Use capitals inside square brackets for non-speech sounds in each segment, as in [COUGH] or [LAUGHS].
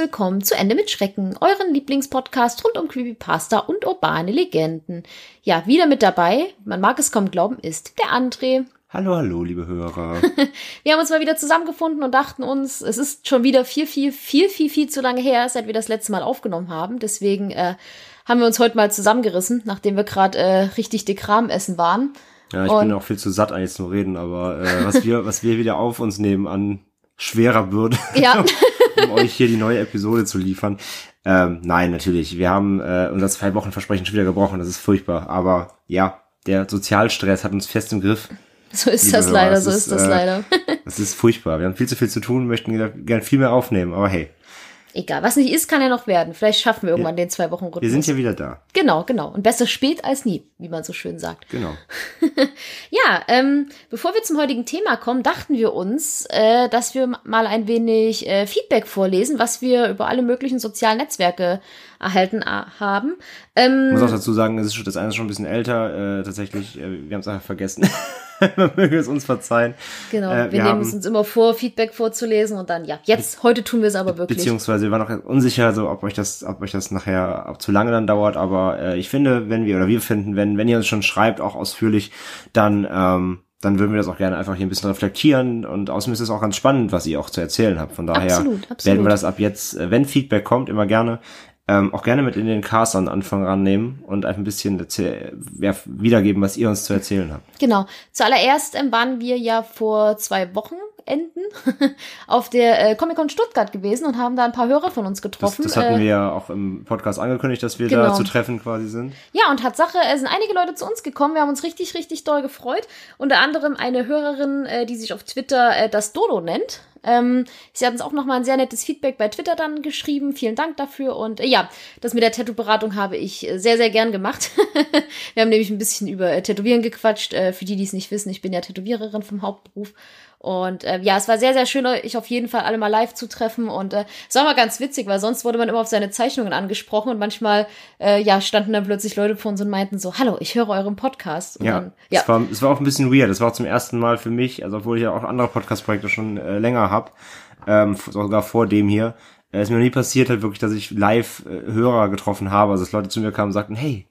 Willkommen zu Ende mit Schrecken, euren Lieblingspodcast rund um Creepypasta und urbane Legenden. Ja, wieder mit dabei, man mag es kaum glauben, ist der André. Hallo, hallo, liebe Hörer. [LAUGHS] wir haben uns mal wieder zusammengefunden und dachten uns, es ist schon wieder viel, viel, viel, viel, viel zu lange her, seit wir das letzte Mal aufgenommen haben. Deswegen äh, haben wir uns heute mal zusammengerissen, nachdem wir gerade äh, richtig dick Rahmen essen waren. Ja, ich und bin auch viel zu satt eigentlich zum Reden, aber äh, was wir, was wir wieder auf uns nehmen an schwerer Bürde, ja. [LAUGHS] um euch hier die neue Episode zu liefern. Ähm, nein, natürlich. Wir haben äh, unser zwei Wochen Versprechen schon wieder gebrochen. Das ist furchtbar. Aber ja, der Sozialstress hat uns fest im Griff. So ist das leider, so ist, ist das äh, leider. das ist furchtbar. Wir haben viel zu viel zu tun, möchten gerne viel mehr aufnehmen, aber hey. Egal, was nicht ist, kann ja noch werden. Vielleicht schaffen wir irgendwann ja. den zwei Wochen Rhythmus. Wir sind ja wieder da. Genau, genau. Und besser spät als nie, wie man so schön sagt. Genau. [LAUGHS] ja, ähm, bevor wir zum heutigen Thema kommen, dachten wir uns, äh, dass wir mal ein wenig äh, Feedback vorlesen, was wir über alle möglichen sozialen Netzwerke erhalten äh, haben. Ähm, ich muss auch dazu sagen, das, ist schon, das eine ist schon ein bisschen älter. Äh, tatsächlich, äh, wir haben es einfach vergessen. [LAUGHS] Man möge es uns verzeihen. Genau, äh, wir, wir, nehmen es uns immer vor, Feedback vorzulesen und dann, ja, jetzt, heute tun wir es aber wirklich. Beziehungsweise wir waren noch unsicher, so, ob euch das, ob euch das nachher auch zu lange dann dauert, aber äh, ich finde, wenn wir, oder wir finden, wenn, wenn ihr uns schon schreibt, auch ausführlich, dann, ähm, dann würden wir das auch gerne einfach hier ein bisschen reflektieren und außerdem ist es auch ganz spannend, was ihr auch zu erzählen habt. Von daher absolut, absolut. werden wir das ab jetzt, äh, wenn Feedback kommt, immer gerne ähm, auch gerne mit in den Cast an Anfang rannehmen und einfach ein bisschen ja, wiedergeben, was ihr uns zu erzählen habt. Genau. Zuallererst ähm, waren wir ja vor zwei Wochen Enden auf der äh, Comic-Con Stuttgart gewesen und haben da ein paar Hörer von uns getroffen. Das, das hatten äh, wir ja auch im Podcast angekündigt, dass wir genau. da zu treffen quasi sind. Ja, und Tatsache, es sind einige Leute zu uns gekommen. Wir haben uns richtig, richtig doll gefreut. Unter anderem eine Hörerin, äh, die sich auf Twitter äh, das Dodo nennt. Ähm, sie hat uns auch nochmal ein sehr nettes Feedback bei Twitter dann geschrieben. Vielen Dank dafür. Und äh, ja, das mit der Tattoo-Beratung habe ich äh, sehr, sehr gern gemacht. [LAUGHS] Wir haben nämlich ein bisschen über äh, Tätowieren gequatscht. Äh, für die, die es nicht wissen, ich bin ja Tätowiererin vom Hauptberuf. Und äh, ja, es war sehr, sehr schön, euch auf jeden Fall alle mal live zu treffen. Und äh, es war mal ganz witzig, weil sonst wurde man immer auf seine Zeichnungen angesprochen und manchmal äh, ja, standen dann plötzlich Leute vor uns und meinten so, hallo, ich höre euren Podcast. Und ja, dann, ja. Es, war, es war auch ein bisschen weird. Es war auch zum ersten Mal für mich, also obwohl ich ja auch andere Podcast-Projekte schon äh, länger habe, ähm, sogar vor dem hier, äh, ist mir noch nie passiert halt wirklich, dass ich live äh, Hörer getroffen habe, also dass Leute zu mir kamen und sagten, hey,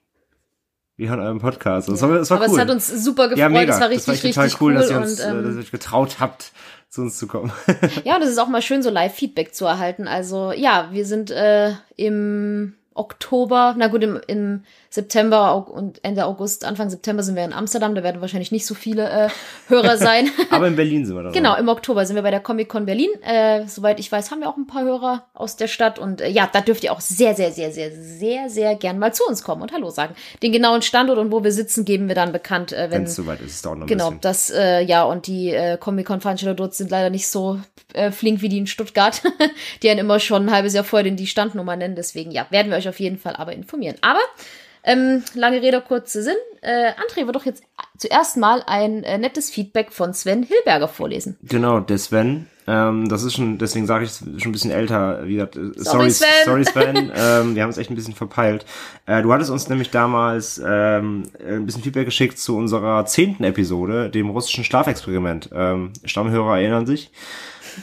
wir hören euren Podcast. Das, war, das war Aber cool. es hat uns super gefreut. Ja, mega. Es war richtig, das war total richtig cool, dass ihr uns, und, ähm, dass ihr euch getraut habt, zu uns zu kommen. [LAUGHS] ja, es ist auch mal schön, so Live-Feedback zu erhalten. Also ja, wir sind äh, im Oktober, na gut, im, im September und Ende August, Anfang September sind wir in Amsterdam. Da werden wahrscheinlich nicht so viele äh, Hörer [LAUGHS] sein. Aber in Berlin sind wir da. Genau, im Oktober sind wir bei der Comic-Con Berlin. Äh, soweit ich weiß, haben wir auch ein paar Hörer aus der Stadt. Und äh, ja, da dürft ihr auch sehr, sehr, sehr, sehr, sehr, sehr gern mal zu uns kommen und Hallo sagen. Den genauen Standort und wo wir sitzen, geben wir dann bekannt. Äh, wenn es soweit ist, es dauert noch ein Genau, bisschen. das, äh, ja, und die äh, Comic-Con-Veranstalter dort sind leider nicht so äh, flink wie die in Stuttgart. [LAUGHS] die haben immer schon ein halbes Jahr vorher den die Standnummer nennen. Deswegen, ja, werden wir euch auf jeden Fall aber informieren. Aber ähm, lange Rede, kurzer Sinn. Äh, André wird doch jetzt zuerst mal ein äh, nettes Feedback von Sven Hilberger vorlesen. Genau, der Sven. Ähm, das ist schon, deswegen sage ich es schon ein bisschen älter. Wie gesagt, äh, sorry, sorry Sven. Sorry, Sven. [LAUGHS] ähm, wir haben es echt ein bisschen verpeilt. Äh, du hattest uns nämlich damals ähm, ein bisschen Feedback geschickt zu unserer zehnten Episode, dem russischen Schlafexperiment. Ähm, Stammhörer erinnern sich.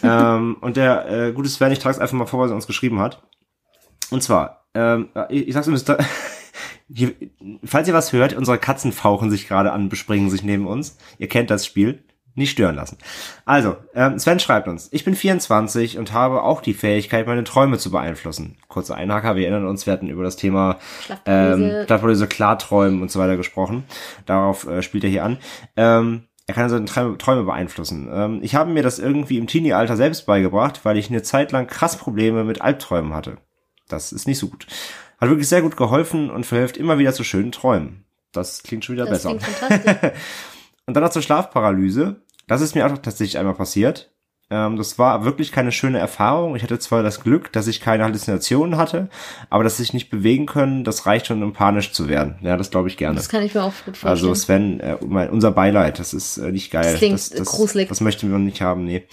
ähm, [LAUGHS] und der äh, gute Sven, ich trage es einfach mal vor, was er uns geschrieben hat. Und zwar, ähm, ich, ich sag's mir, [LAUGHS] hier, falls ihr was hört, unsere Katzen fauchen sich gerade an, bespringen sich neben uns. Ihr kennt das Spiel. Nicht stören lassen. Also, ähm, Sven schreibt uns, ich bin 24 und habe auch die Fähigkeit, meine Träume zu beeinflussen. Kurzer Einhaker, wir erinnern uns, wir hatten über das Thema ähm, Schlafparalyse, Klarträumen und so weiter gesprochen. Darauf äh, spielt er hier an. Ähm, er kann seine Träume, Träume beeinflussen. Ähm, ich habe mir das irgendwie im Teenie-Alter selbst beigebracht, weil ich eine Zeit lang krass Probleme mit Albträumen hatte. Das ist nicht so gut. Hat wirklich sehr gut geholfen und verhilft immer wieder zu schönen Träumen. Das klingt schon wieder das besser. [LAUGHS] und dann noch zur Schlafparalyse. Das ist mir auch tatsächlich einmal passiert. Ähm, das war wirklich keine schöne Erfahrung. Ich hatte zwar das Glück, dass ich keine Halluzinationen hatte, aber dass sich nicht bewegen können, das reicht schon, um panisch zu werden. Ja, das glaube ich gerne. Das kann ich mir auch gut vorstellen. Also Sven, äh, unser Beileid, das ist äh, nicht geil. Das klingt das, das, gruselig. Das möchten wir nicht haben, nee.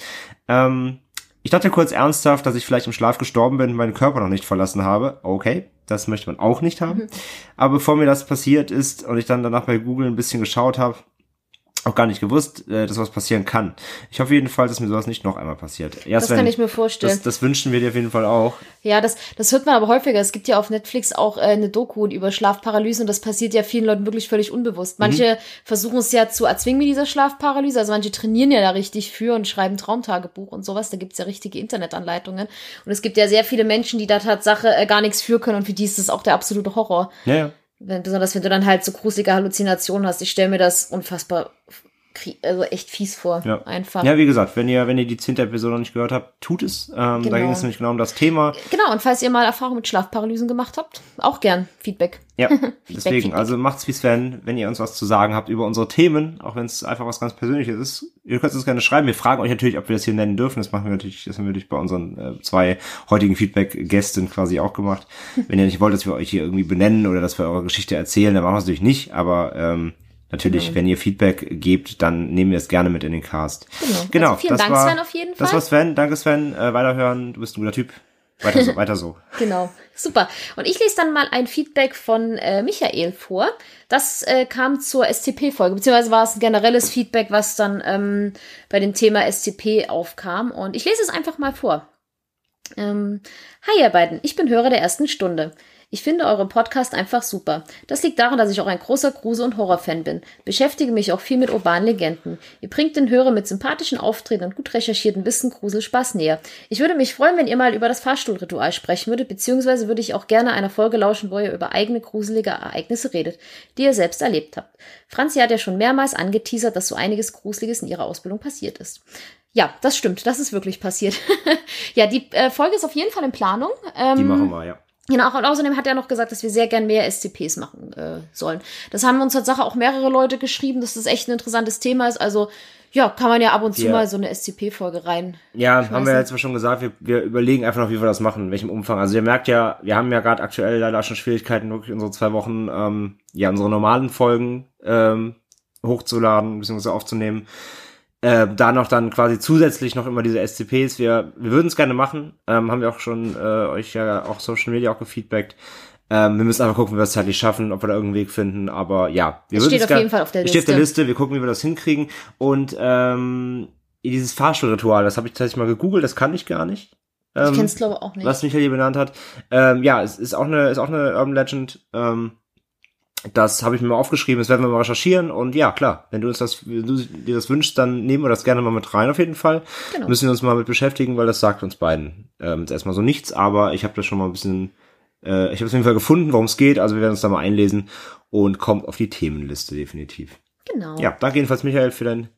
Ähm, ich dachte kurz ernsthaft, dass ich vielleicht im Schlaf gestorben bin und meinen Körper noch nicht verlassen habe. Okay, das möchte man auch nicht haben. Mhm. Aber bevor mir das passiert ist und ich dann danach bei Google ein bisschen geschaut habe, auch gar nicht gewusst, äh, dass was passieren kann. Ich hoffe jedenfalls, dass mir sowas nicht noch einmal passiert. Ja, Das Sven, kann ich mir vorstellen. Das, das wünschen wir dir auf jeden Fall auch. Ja, das, das hört man aber häufiger. Es gibt ja auf Netflix auch äh, eine Doku über Schlafparalyse und das passiert ja vielen Leuten wirklich völlig unbewusst. Manche versuchen es ja zu erzwingen mit dieser Schlafparalyse. Also manche trainieren ja da richtig für und schreiben Traumtagebuch und sowas. Da gibt's ja richtige Internetanleitungen. Und es gibt ja sehr viele Menschen, die da Tatsache äh, gar nichts für können und für die ist das auch der absolute Horror. Ja, ja. Wenn, besonders wenn du dann halt so gruselige Halluzinationen hast. Ich stelle mir das unfassbar, also echt fies vor. Ja. Einfach. Ja, wie gesagt, wenn ihr, wenn ihr die zehnte Episode noch nicht gehört habt, tut es. Ähm, Da Genau. ging es nämlich genau um das Thema. Genau, und falls ihr mal Erfahrung mit Schlafparalysen gemacht habt, auch gern Feedback. Ja, [LAUGHS] deswegen. Feedback. Also macht's wie Sven, wenn ihr uns was zu sagen habt über unsere Themen, auch wenn es einfach was ganz Persönliches ist. Ihr könnt uns gerne schreiben. Wir fragen euch natürlich, ob wir das hier nennen dürfen. Das machen wir natürlich, das haben wir natürlich bei unseren äh, zwei heutigen Feedback-Gästen quasi auch gemacht. [LAUGHS] Wenn ihr nicht wollt, dass wir euch hier irgendwie benennen oder dass wir eure Geschichte erzählen, dann machen wir es natürlich nicht. Aber ähm, natürlich, Genau. wenn ihr Feedback gebt, dann nehmen wir es gerne mit in den Cast. Genau. Genau. Also vielen das Dank, war, Sven, auf jeden Das Fall. war Sven. Danke, Sven. Äh, weiterhören. Du bist ein guter Typ. Weiter so, [LAUGHS] weiter so. Genau, super. Und ich lese dann mal ein Feedback von äh, Michael vor. Das äh, kam zur STP-Folge, beziehungsweise war es ein generelles Feedback, was dann ähm, bei dem Thema STP aufkam. Und ich lese es einfach mal vor. Ähm, Hi ihr beiden, ich bin Hörer der ersten Stunde. Ich finde euren Podcast einfach super. Das liegt daran, dass ich auch ein großer Grusel- und Horrorfan bin. Beschäftige mich auch viel mit urbanen Legenden. Ihr bringt den Hörer mit sympathischen Auftreten und gut recherchierten Wissen Gruselspaß näher. Ich würde mich freuen, wenn ihr mal über das Fahrstuhlritual sprechen würdet, beziehungsweise würde ich auch gerne einer Folge lauschen, wo ihr über eigene gruselige Ereignisse redet, die ihr selbst erlebt habt. Franzi hat ja schon mehrmals angeteasert, dass so einiges Gruseliges in ihrer Ausbildung passiert ist. Ja, das stimmt. Das ist wirklich passiert. [LAUGHS] ja, die äh, Folge ist auf jeden Fall in Planung. Ähm, Die machen wir, ja. Genau, und außerdem hat er noch gesagt, dass wir sehr gern mehr SCPs machen äh, sollen. Das haben uns tatsächlich auch mehrere Leute geschrieben, dass das echt ein interessantes Thema ist. Also, ja, kann man ja ab und zu Ja. mal so eine SCP-Folge rein. Ja, haben wir jetzt mal schon gesagt, wir, wir überlegen einfach noch, wie wir das machen, in welchem Umfang. Also ihr merkt ja, wir haben ja gerade aktuell leider schon Schwierigkeiten, wirklich unsere zwei Wochen, ähm, ja, unsere normalen Folgen ähm, hochzuladen bzw. aufzunehmen. Äh, da noch dann quasi zusätzlich noch immer diese SCPs. Wir, wir würden es gerne machen, ähm, haben wir auch schon äh, euch ja auch Social Media auch gefeedbackt. Ähm, wir müssen einfach gucken, wie wir es zeitlich schaffen, ob wir da irgendeinen Weg finden. Aber ja, wir Es würden steht es auf jeden Fall auf der es steht auf der Liste. Liste. Wir gucken, wie wir das hinkriegen. Und ähm, dieses Fahrstuhlritual, das habe ich tatsächlich mal gegoogelt, das kann ich gar nicht. Ich Ähm, kenn's glaube auch nicht. was Michael hier benannt hat. Ähm, ja, es ist auch eine, ist auch eine Urban Legend. Ähm, das habe ich mir mal aufgeschrieben, das werden wir mal recherchieren. Und ja, klar, wenn du uns das, wenn du dir das wünschst, dann nehmen wir das gerne mal mit rein auf jeden Fall. Genau. Müssen wir uns mal mit beschäftigen, weil das sagt uns beiden ähm, jetzt erstmal so nichts, aber ich habe das schon mal ein bisschen, äh, ich habe auf jeden Fall gefunden, worum es geht. Also wir werden uns da mal einlesen und kommt auf die Themenliste definitiv. Genau. Ja, danke jedenfalls Michael für dein Sehr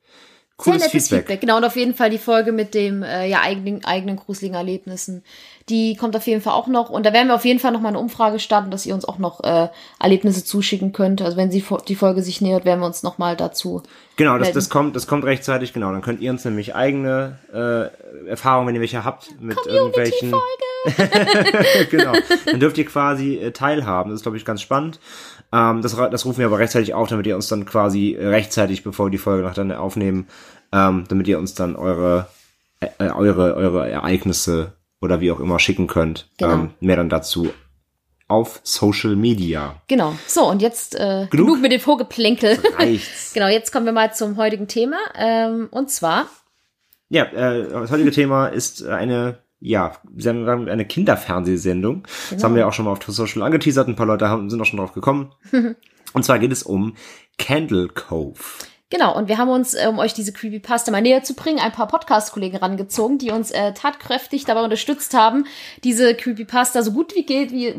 cooles nettes Feedback. Feedback. Genau, und auf jeden Fall die Folge mit dem äh, ja, eigenen, eigenen gruseligen Erlebnissen. Die kommt auf jeden Fall auch noch. Und da werden wir auf jeden Fall noch mal eine Umfrage starten, dass ihr uns auch noch äh, Erlebnisse zuschicken könnt. Also wenn sie die Folge sich nähert, werden wir uns noch mal dazu. Genau, das, das kommt, das kommt rechtzeitig, genau. Dann könnt ihr uns nämlich eigene äh, Erfahrungen, wenn ihr welche habt, mit irgendwelchen. [LAUGHS] genau. Dann dürft ihr quasi äh, teilhaben. Das ist, glaube ich, ganz spannend. Ähm, das, das rufen wir aber rechtzeitig auf, damit ihr uns dann quasi äh, rechtzeitig, bevor wir die Folge noch dann aufnehmen, ähm, damit ihr uns dann eure, äh, äh, eure, eure Ereignisse oder wie auch immer schicken könnt. Genau. Ähm, mehr dann dazu auf Social Media. Genau. So, und jetzt äh, Genug? genug mit dem Vorgeplänkel. Reicht's. [LAUGHS] genau, jetzt kommen wir mal zum heutigen Thema. Ähm, und zwar, Ja, äh, das heutige Thema ist eine, ja, eine Kinderfernsehsendung. Das Genau. haben wir auch schon mal auf Social angeteasert. Ein paar Leute haben, sind auch schon drauf gekommen. [LAUGHS] Und zwar geht es um Candle Cove. Genau, und wir haben uns, äh, um euch diese Creepypasta mal näher zu bringen, ein paar Podcast-Kollegen rangezogen, die uns äh, tatkräftig dabei unterstützt haben, diese Creepypasta so gut wie geht, wie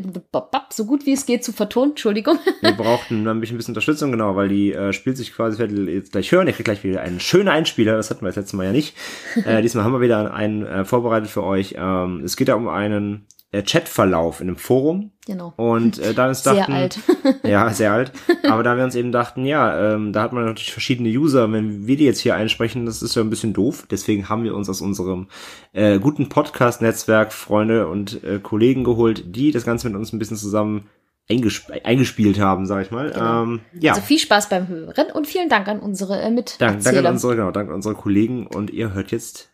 so gut wie es geht zu vertonen. Entschuldigung. [LAUGHS] Wir brauchten ein bisschen, ein bisschen Unterstützung, genau, weil die äh, spielt sich quasi, werdet ihr jetzt gleich hören. Ihr kriegt gleich wieder einen schönen Einspieler. Das hatten wir das letzte Mal ja nicht. [LAUGHS] Äh, diesmal haben wir wieder einen äh, vorbereitet für euch. Ähm, es geht da um einen äh, Chatverlauf in einem Forum. genau. Und äh, da uns Sehr dachten, alt. [LAUGHS] ja, sehr alt. [LAUGHS] Aber da wir uns eben dachten, ja, ähm, da hat man natürlich verschiedene User. Wenn wir die jetzt hier einsprechen, das ist ja ein bisschen doof. Deswegen haben wir uns aus unserem äh, guten Podcast-Netzwerk Freunde und äh, Kollegen geholt, die das Ganze mit uns ein bisschen zusammen eingesp eingespielt haben, sag ich mal. Genau. Ähm, ja, Also viel Spaß beim Hören und vielen Dank an unsere äh, danke, Miterzähler. danke an unsere, genau, danke an unsere Kollegen und ihr hört jetzt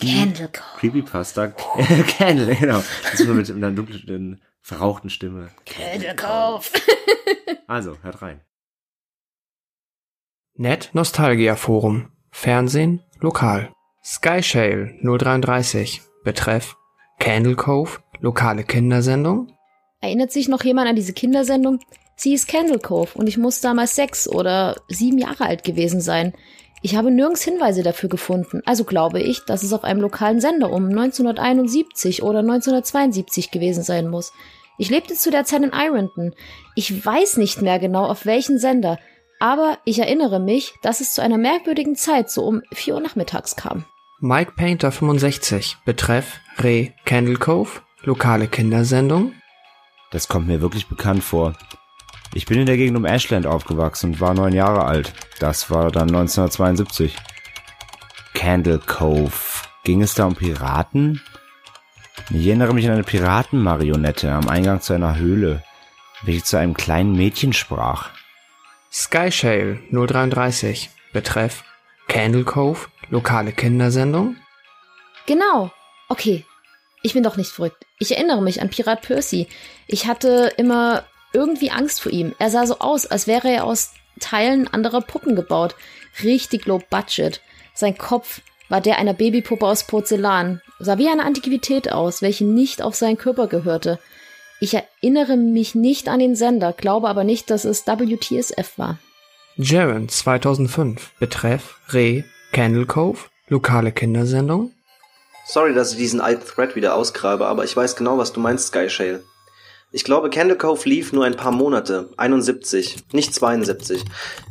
Candle Cove. Creepypasta [LAUGHS] Candle, genau. Das ist nur mit einer dunklen, verrauchten Stimme. Candle Cove. Also, hört rein. Net Nostalgia Forum. Fernsehen lokal. Skyshale 033. Betreff Candle Cove. Lokale Kindersendung. Erinnert sich noch jemand an diese Kindersendung? Sie ist Candle Cove und ich muss damals sechs oder sieben Jahre alt gewesen sein. Ich habe nirgends Hinweise dafür gefunden, also glaube ich, dass es auf einem lokalen Sender um 1971 oder 1972 gewesen sein muss. Ich lebte zu der Zeit in Ironton. Ich weiß nicht mehr genau auf welchen Sender, aber ich erinnere mich, dass es zu einer merkwürdigen Zeit so um 4 Uhr nachmittags kam. Mike Painter 65. Betreff Re Candle Cove. Lokale Kindersendung. Das kommt mir wirklich bekannt vor. Ich bin in der Gegend um Ashland aufgewachsen und war neun Jahre alt. Das war dann 1972. Candle Cove. Ging es da um Piraten? Ich erinnere mich an eine Piratenmarionette am Eingang zu einer Höhle, welche zu einem kleinen Mädchen sprach. Skyshale 033. Betreff Candle Cove. Lokale Kindersendung. Genau. Okay. Ich bin doch nicht verrückt. Ich erinnere mich an Pirat Percy. Ich hatte immer irgendwie Angst vor ihm. Er sah so aus, als wäre er aus Teilen anderer Puppen gebaut. Richtig low budget. Sein Kopf war der einer Babypuppe aus Porzellan, sah wie eine Antiquität aus, welche nicht auf seinen Körper gehörte. Ich erinnere mich nicht an den Sender, glaube aber nicht, dass es WTSF war. Jaren 2005. Betreff Re Candle Cove. Lokale Kindersendung. Sorry, dass ich diesen alten Thread wieder ausgrabe, aber ich weiß genau, was du meinst, Skyshale. Ich glaube, Candle Cove lief nur ein paar Monate, 71, nicht 72.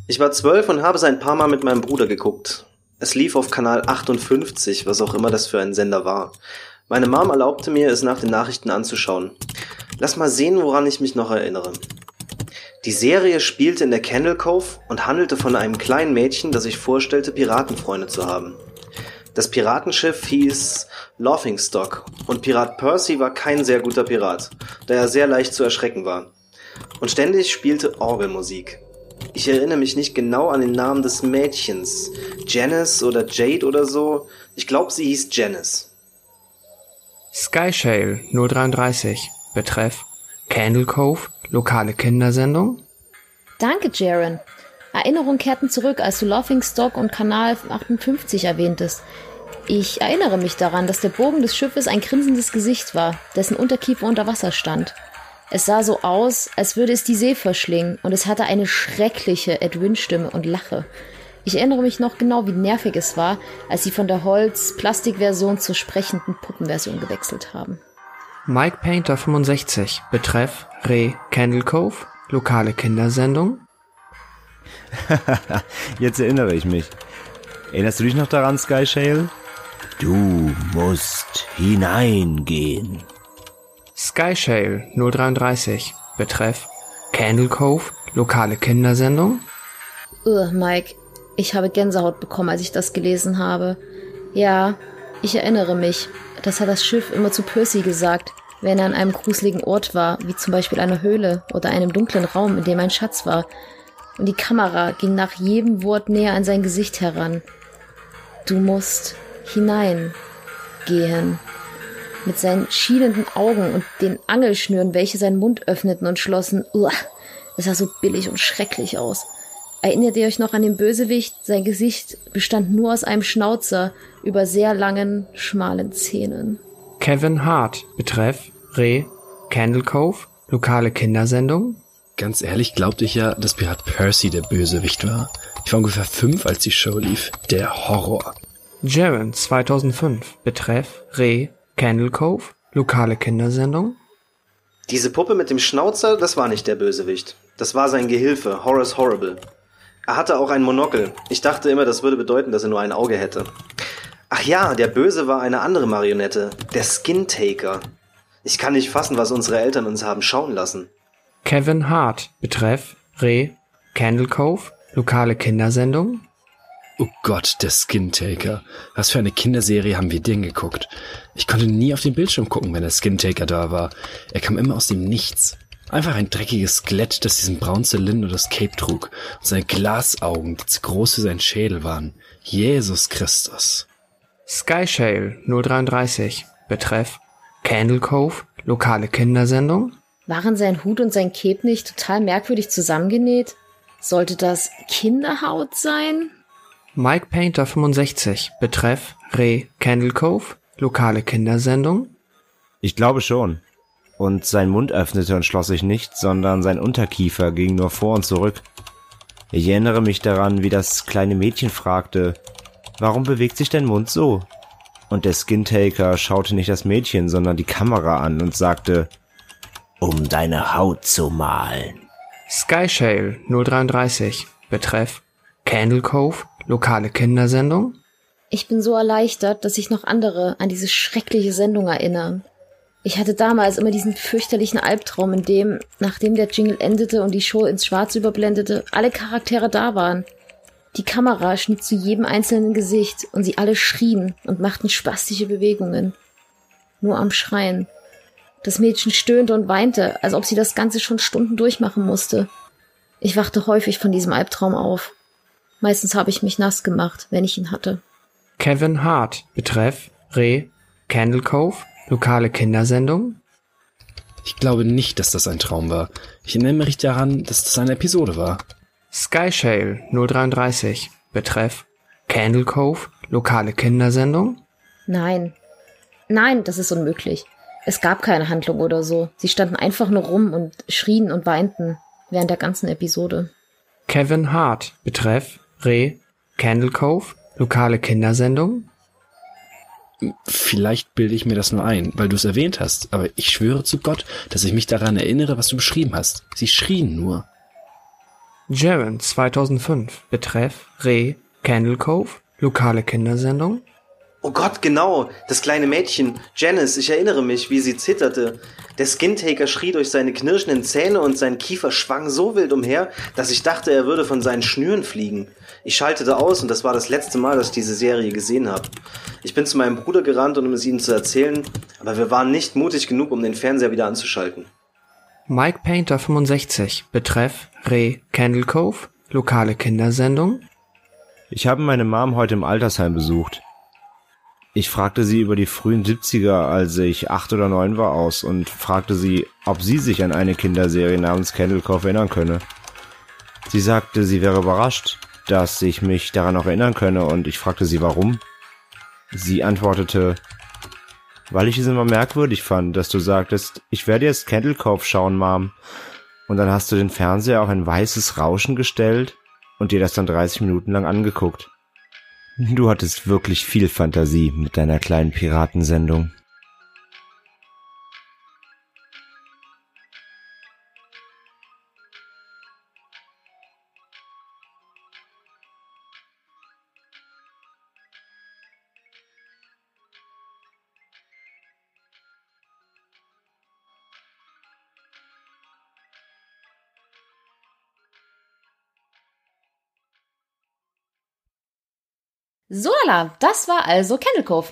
Ich war zwölf und habe es ein paar Mal mit meinem Bruder geguckt. Es lief auf Kanal 58, was auch immer das für ein Sender war. Meine Mom erlaubte mir, es nach den Nachrichten anzuschauen. Lass mal sehen, woran ich mich noch erinnere. Die Serie spielte in der Candle Cove und handelte von einem kleinen Mädchen, das sich vorstellte, Piratenfreunde zu haben. Das Piratenschiff hieß Laughingstock und Pirat Percy war kein sehr guter Pirat, da er sehr leicht zu erschrecken war. Und ständig spielte Orgelmusik. Ich erinnere mich nicht genau an den Namen des Mädchens. Janice oder Jade oder so. Ich glaube, sie hieß Janice. Skyshale 033. Betreff Candle Cove. Lokale Kindersendung. Danke, Jaren. Erinnerungen kehrten zurück, als du Laughingstock und Kanal 58 erwähntest. Ich erinnere mich daran, dass der Bogen des Schiffes ein grinsendes Gesicht war, dessen Unterkiefer unter Wasser stand. Es sah so aus, als würde es die See verschlingen, und es hatte eine schreckliche Edwin-Stimme und Lache. Ich erinnere mich noch genau, wie nervig es war, als sie von der Holz-Plastik-Version zur sprechenden Puppenversion gewechselt haben. Mike Painter 65. Betreff Re Candle Cove. Lokale Kindersendung. [LAUGHS] Jetzt erinnere ich mich. Erinnerst du dich noch daran, Sky Shale? Du musst hineingehen. Skyshale 033. Betreff Candle Cove. Lokale Kindersendung. Ugh, Mike, ich habe Gänsehaut bekommen, als ich das gelesen habe. Ja, ich erinnere mich. Das hat das Schiff immer zu Percy gesagt, wenn er an einem gruseligen Ort war, wie zum Beispiel einer Höhle oder einem dunklen Raum, in dem ein Schatz war. Und die Kamera ging nach jedem Wort näher an sein Gesicht heran. Du musst hineingehen. Mit seinen schielenden Augen und den Angelschnüren, welche seinen Mund öffneten und schlossen. Uah, es sah so billig und schrecklich aus. Erinnert ihr euch noch an den Bösewicht? Sein Gesicht bestand nur aus einem Schnauzer über sehr langen, schmalen Zähnen. Kevin Hart. Betreff Re Candle Cove. Lokale Kindersendung. Ganz ehrlich glaubte ich ja, dass Pirat Percy der Bösewicht war. Ich war ungefähr fünf, als die Show lief. Der Horror. Jaren 2005. Betreff Re Candle Cove. Lokale Kindersendung. Diese Puppe mit dem Schnauzer, das war nicht der Bösewicht. Das war sein Gehilfe, Horace Horrible. Er hatte auch ein Monokel. Ich dachte immer, das würde bedeuten, dass er nur ein Auge hätte. Ach ja, der Böse war eine andere Marionette, der Skin Taker. Ich kann nicht fassen, was unsere Eltern uns haben schauen lassen. Kevin Hart. Betreff Re Candle Cove. Lokale Kindersendung. Oh Gott, der Skin Taker. Was für eine Kinderserie haben wir den geguckt? Ich konnte nie auf den Bildschirm gucken, wenn der Skin Taker da war. Er kam immer aus dem Nichts. Einfach ein dreckiges Skelett, das diesen braunen Zylinder das Cape trug und seine Glasaugen, die zu groß für seinen Schädel waren. Jesus Christus. Skyshale 033. Betreff Candle Cove. Lokale Kindersendung. Waren sein Hut und sein Cape nicht total merkwürdig zusammengenäht? Sollte das Kinderhaut sein? Mike Painter 65, Betreff Re Candle Cove, lokale Kindersendung. Ich glaube schon. Und sein Mund öffnete und schloss sich nicht, sondern sein Unterkiefer ging nur vor und zurück. Ich erinnere mich daran, wie das kleine Mädchen fragte, warum bewegt sich dein Mund so? Und der Skintaker schaute nicht das Mädchen, sondern die Kamera an und sagte, um deine Haut zu malen. Skyshale 033, Betreff Candle Cove, lokale Kindersendung. Ich bin so erleichtert, dass sich noch andere an diese schreckliche Sendung erinnern. Ich hatte damals immer diesen fürchterlichen Albtraum, in dem, nachdem der Jingle endete und die Show ins Schwarz überblendete, alle Charaktere da waren. Die Kamera schnitt zu jedem einzelnen Gesicht und sie alle schrien und machten spastische Bewegungen. Nur am Schreien. Das Mädchen stöhnte und weinte, als ob sie das Ganze schon Stunden durchmachen musste. Ich wachte häufig von diesem Albtraum auf. Meistens habe ich mich nass gemacht, wenn ich ihn hatte. Kevin Hart, Betreff Re Candle Cove, lokale Kindersendung. Ich glaube nicht, dass das ein Traum war. Ich erinnere mich daran, dass das eine Episode war. Skyshale 033, Betreff Candle Cove, lokale Kindersendung. Nein. Nein, das ist unmöglich. Es gab keine Handlung oder so. Sie standen einfach nur rum und schrien und weinten während der ganzen Episode. Kevin Hart, Betreff Re Candle Cove, lokale Kindersendung. Vielleicht bilde ich mir das nur ein, weil du es erwähnt hast, aber ich schwöre zu Gott, dass ich mich daran erinnere, was du beschrieben hast. Sie schrien nur. Jaren 2005, Betreff Re Candle Cove, lokale Kindersendung. Oh Gott, genau, das kleine Mädchen, Janice, ich erinnere mich, wie sie zitterte. Der Skintaker schrie durch seine knirschenden Zähne und sein Kiefer schwang so wild umher, dass ich dachte, er würde von seinen Schnüren fliegen. Ich schaltete aus und das war das letzte Mal, dass ich diese Serie gesehen habe. Ich bin zu meinem Bruder gerannt, um es ihm zu erzählen, aber wir waren nicht mutig genug, um den Fernseher wieder anzuschalten. Mike Painter 65, Betreff Re Candle Cove, lokale Kindersendung. Ich habe meine Mom heute im Altersheim besucht. Ich fragte sie über die frühen 70er, als ich acht oder neun war, aus und fragte sie, ob sie sich an eine Kinderserie namens Candle Cove erinnern könne. Sie sagte, sie wäre überrascht, dass ich mich daran noch erinnern könne und ich fragte sie warum. Sie antwortete, weil ich es immer merkwürdig fand, dass du sagtest, ich werde jetzt Candle Cove schauen, Mom. Und dann hast du den Fernseher auf ein weißes Rauschen gestellt und dir das dann 30 Minuten lang angeguckt. Du hattest wirklich viel Fantasie mit deiner kleinen Piratensendung. So, Ala, das war also Candle Cove.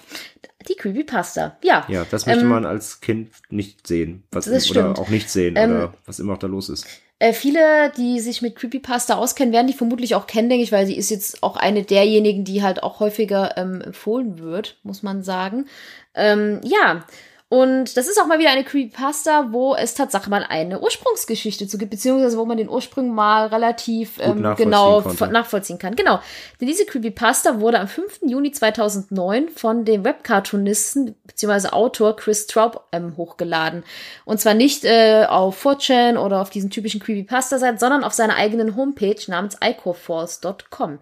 Die Creepypasta. Ja. Ja, das möchte Ähm, man als Kind nicht sehen. Was, das oder stimmt. auch nicht sehen Ähm, oder was immer auch da los ist. Äh, viele, die sich mit Creepypasta auskennen, werden die vermutlich auch kennen, denke ich, weil sie ist jetzt auch eine derjenigen, die halt auch häufiger ähm, empfohlen wird, muss man sagen. Ähm, ja. Und das ist auch mal wieder eine Creepypasta, wo es tatsächlich mal eine Ursprungsgeschichte zu gibt, beziehungsweise wo man den Ursprung mal relativ ähm, nachvollziehen genau konnte. nachvollziehen kann. Genau. Denn diese Creepypasta wurde am 5. Juni 2009 von dem Webcartoonisten beziehungsweise Autor Chris Traub ähm, hochgeladen. Und zwar nicht äh, auf 4chan oder auf diesen typischen Creepypasta-Seiten, sondern auf seiner eigenen Homepage namens icoforce.com.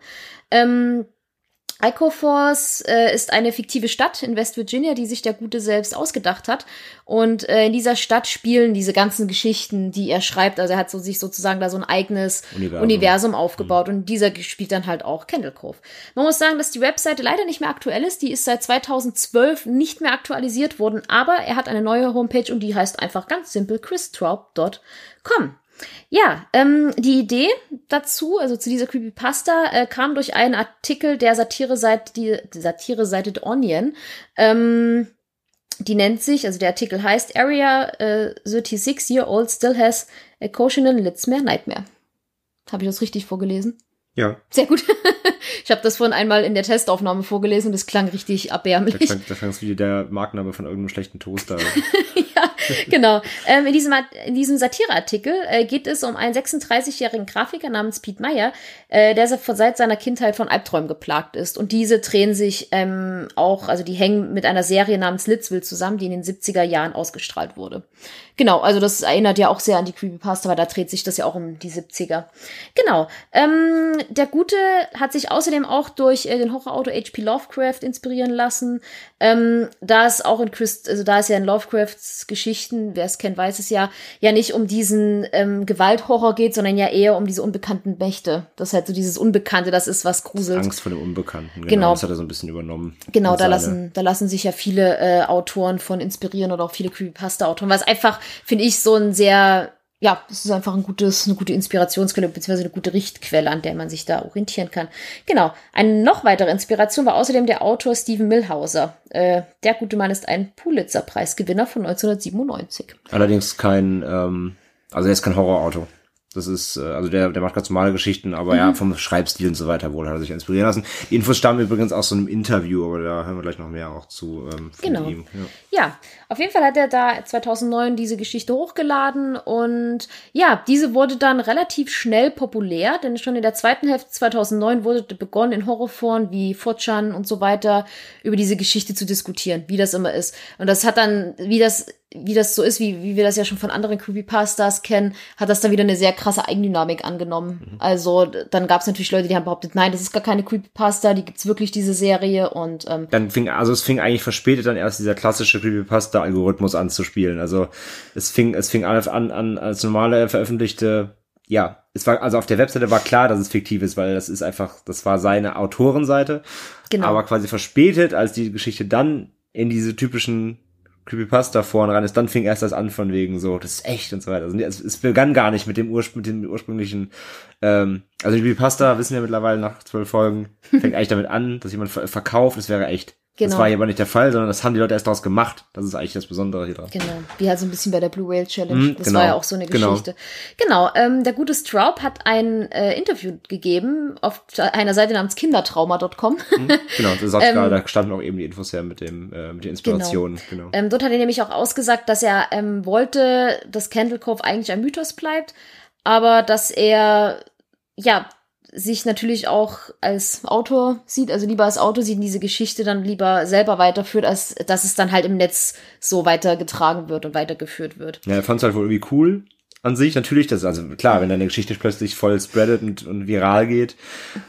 Ähm, Icoforce äh, ist eine fiktive Stadt in West Virginia, die sich der Gute selbst ausgedacht hat. Und äh, in dieser Stadt spielen diese ganzen Geschichten, die er schreibt. Also er hat so sich sozusagen da so ein eigenes Universum. Universum, aufgebaut. Und dieser spielt dann halt auch Candle Cove. Man muss sagen, dass die Webseite leider nicht mehr aktuell ist. Die ist seit 2012 nicht mehr aktualisiert worden. Aber er hat eine neue Homepage und die heißt einfach ganz simpel christraub.com. Ja, ähm, die Idee dazu, also zu dieser Creepypasta, äh, kam durch einen Artikel der Satireseite, die, die Satireseite The Onion. Ähm, die nennt sich, also der Artikel heißt Area äh, 36 Year Old Still Has a Cautionary Litzmere Nightmare. Habe ich das richtig vorgelesen? Ja, Sehr gut. [LAUGHS] ich habe das vorhin einmal in der Testaufnahme vorgelesen und es klang richtig erbärmlich. klang, da klang es wie der Markenname von irgendeinem schlechten Toaster. [LAUGHS] ja, genau. Ähm, in diesem, in diesem Satireartikel äh, geht es um einen 36-jährigen Grafiker namens Pete Meyer, äh, der seit seiner Kindheit von Albträumen geplagt ist. Und diese drehen sich ähm, auch, also die hängen mit einer Serie namens Litzville zusammen, die in den 70er Jahren ausgestrahlt wurde. Genau, also das erinnert ja auch sehr an die Creepypasta, weil da dreht sich das ja auch um die 70er. Genau. Ähm, der Gute hat sich außerdem auch durch äh, den Horrorautor H.P. Lovecraft inspirieren lassen. Ähm, da es auch in Christ, also da es ja in Lovecrafts Geschichten, wer es kennt, weiß es ja, ja nicht um diesen ähm, Gewalthorror geht, sondern ja eher um diese unbekannten Mächte. Das ist halt so dieses Unbekannte, das ist was gruselt. Angst vor dem Unbekannten. Genau, Genau. Das hat er so ein bisschen übernommen. Genau, da seine- lassen, da lassen sich ja viele äh, Autoren von inspirieren oder auch viele Creepypasta-Autoren, was einfach, finde ich, so ein sehr, ja, es ist einfach ein gutes, eine gute Inspirationsquelle, beziehungsweise eine gute Richtquelle, an der man sich da orientieren kann. Genau. Eine noch weitere Inspiration war außerdem der Autor Stephen Milhauser. Äh, der gute Mann ist ein Pulitzer-Preisgewinner von 1997. Allerdings kein, ähm, also er ist kein Horrorautor. Das ist, äh, also der, der macht ganz normale Geschichten, aber Mhm. ja, vom Schreibstil und so weiter wohl hat er sich inspirieren lassen. Die Infos stammen übrigens aus so einem Interview, aber da hören wir gleich noch mehr auch zu ähm, von Genau. ihm. Ja. Ja, auf jeden Fall hat er da 2009 diese Geschichte hochgeladen und ja, diese wurde dann relativ schnell populär, denn schon in der zweiten Hälfte 2009 wurde begonnen in Horrorforen wie 4chan und so weiter über diese Geschichte zu diskutieren, wie das immer ist. Und das hat dann, wie das wie das so ist, wie, wie wir das ja schon von anderen Creepypastas kennen, hat das dann wieder eine sehr krasse Eigendynamik angenommen. Also d- dann gab es natürlich Leute, die haben behauptet, nein, das ist gar keine Creepypasta, die gibt's wirklich, diese Serie. Und ähm, Dann fing, also es fing eigentlich verspätet dann erst dieser klassische Creepypasta-Algorithmus an zu spielen. Also es fing, es fing an, an, an als normale veröffentlichte, ja, es war, also auf der Webseite war klar, dass es fiktiv ist, weil das ist einfach, das war seine Autorenseite. Genau. Aber quasi verspätet, als die Geschichte dann in diese typischen Creepypasta vorne rein ist, dann fing erst das an von wegen so, das ist echt und so weiter. Also es, es begann gar nicht mit dem, Urspr mit dem ursprünglichen, ähm, also Creepypasta, wissen wir mittlerweile nach zwölf Folgen, fängt [LAUGHS] eigentlich damit an, dass jemand ver verkauft, es wäre echt. Das Genau. war hier aber nicht der Fall, sondern das haben die Leute erst daraus gemacht. Das ist eigentlich das Besondere hier dran. Genau, wie halt so ein bisschen bei der Blue Whale Challenge. Mhm, das genau, war ja auch so eine genau. Geschichte. Genau, ähm, der gute Straub hat ein äh, Interview gegeben auf einer Seite namens kindertrauma.com. Genau, das sagt [LAUGHS] Ähm, gerade, da standen auch eben die Infos her mit dem, äh, mit den Inspirationen. Genau. Ähm, dort hat er nämlich auch ausgesagt, dass er ähm, wollte, dass Candle Cove eigentlich ein Mythos bleibt, aber dass er ja sich natürlich auch als Autor sieht, also lieber als Autor sieht und diese Geschichte dann lieber selber weiterführt, als dass es dann halt im Netz so weitergetragen wird und weitergeführt wird. Ja, er fand es halt wohl irgendwie cool an sich. Natürlich, das, also klar, wenn deine Geschichte plötzlich voll spreadet und, und viral geht,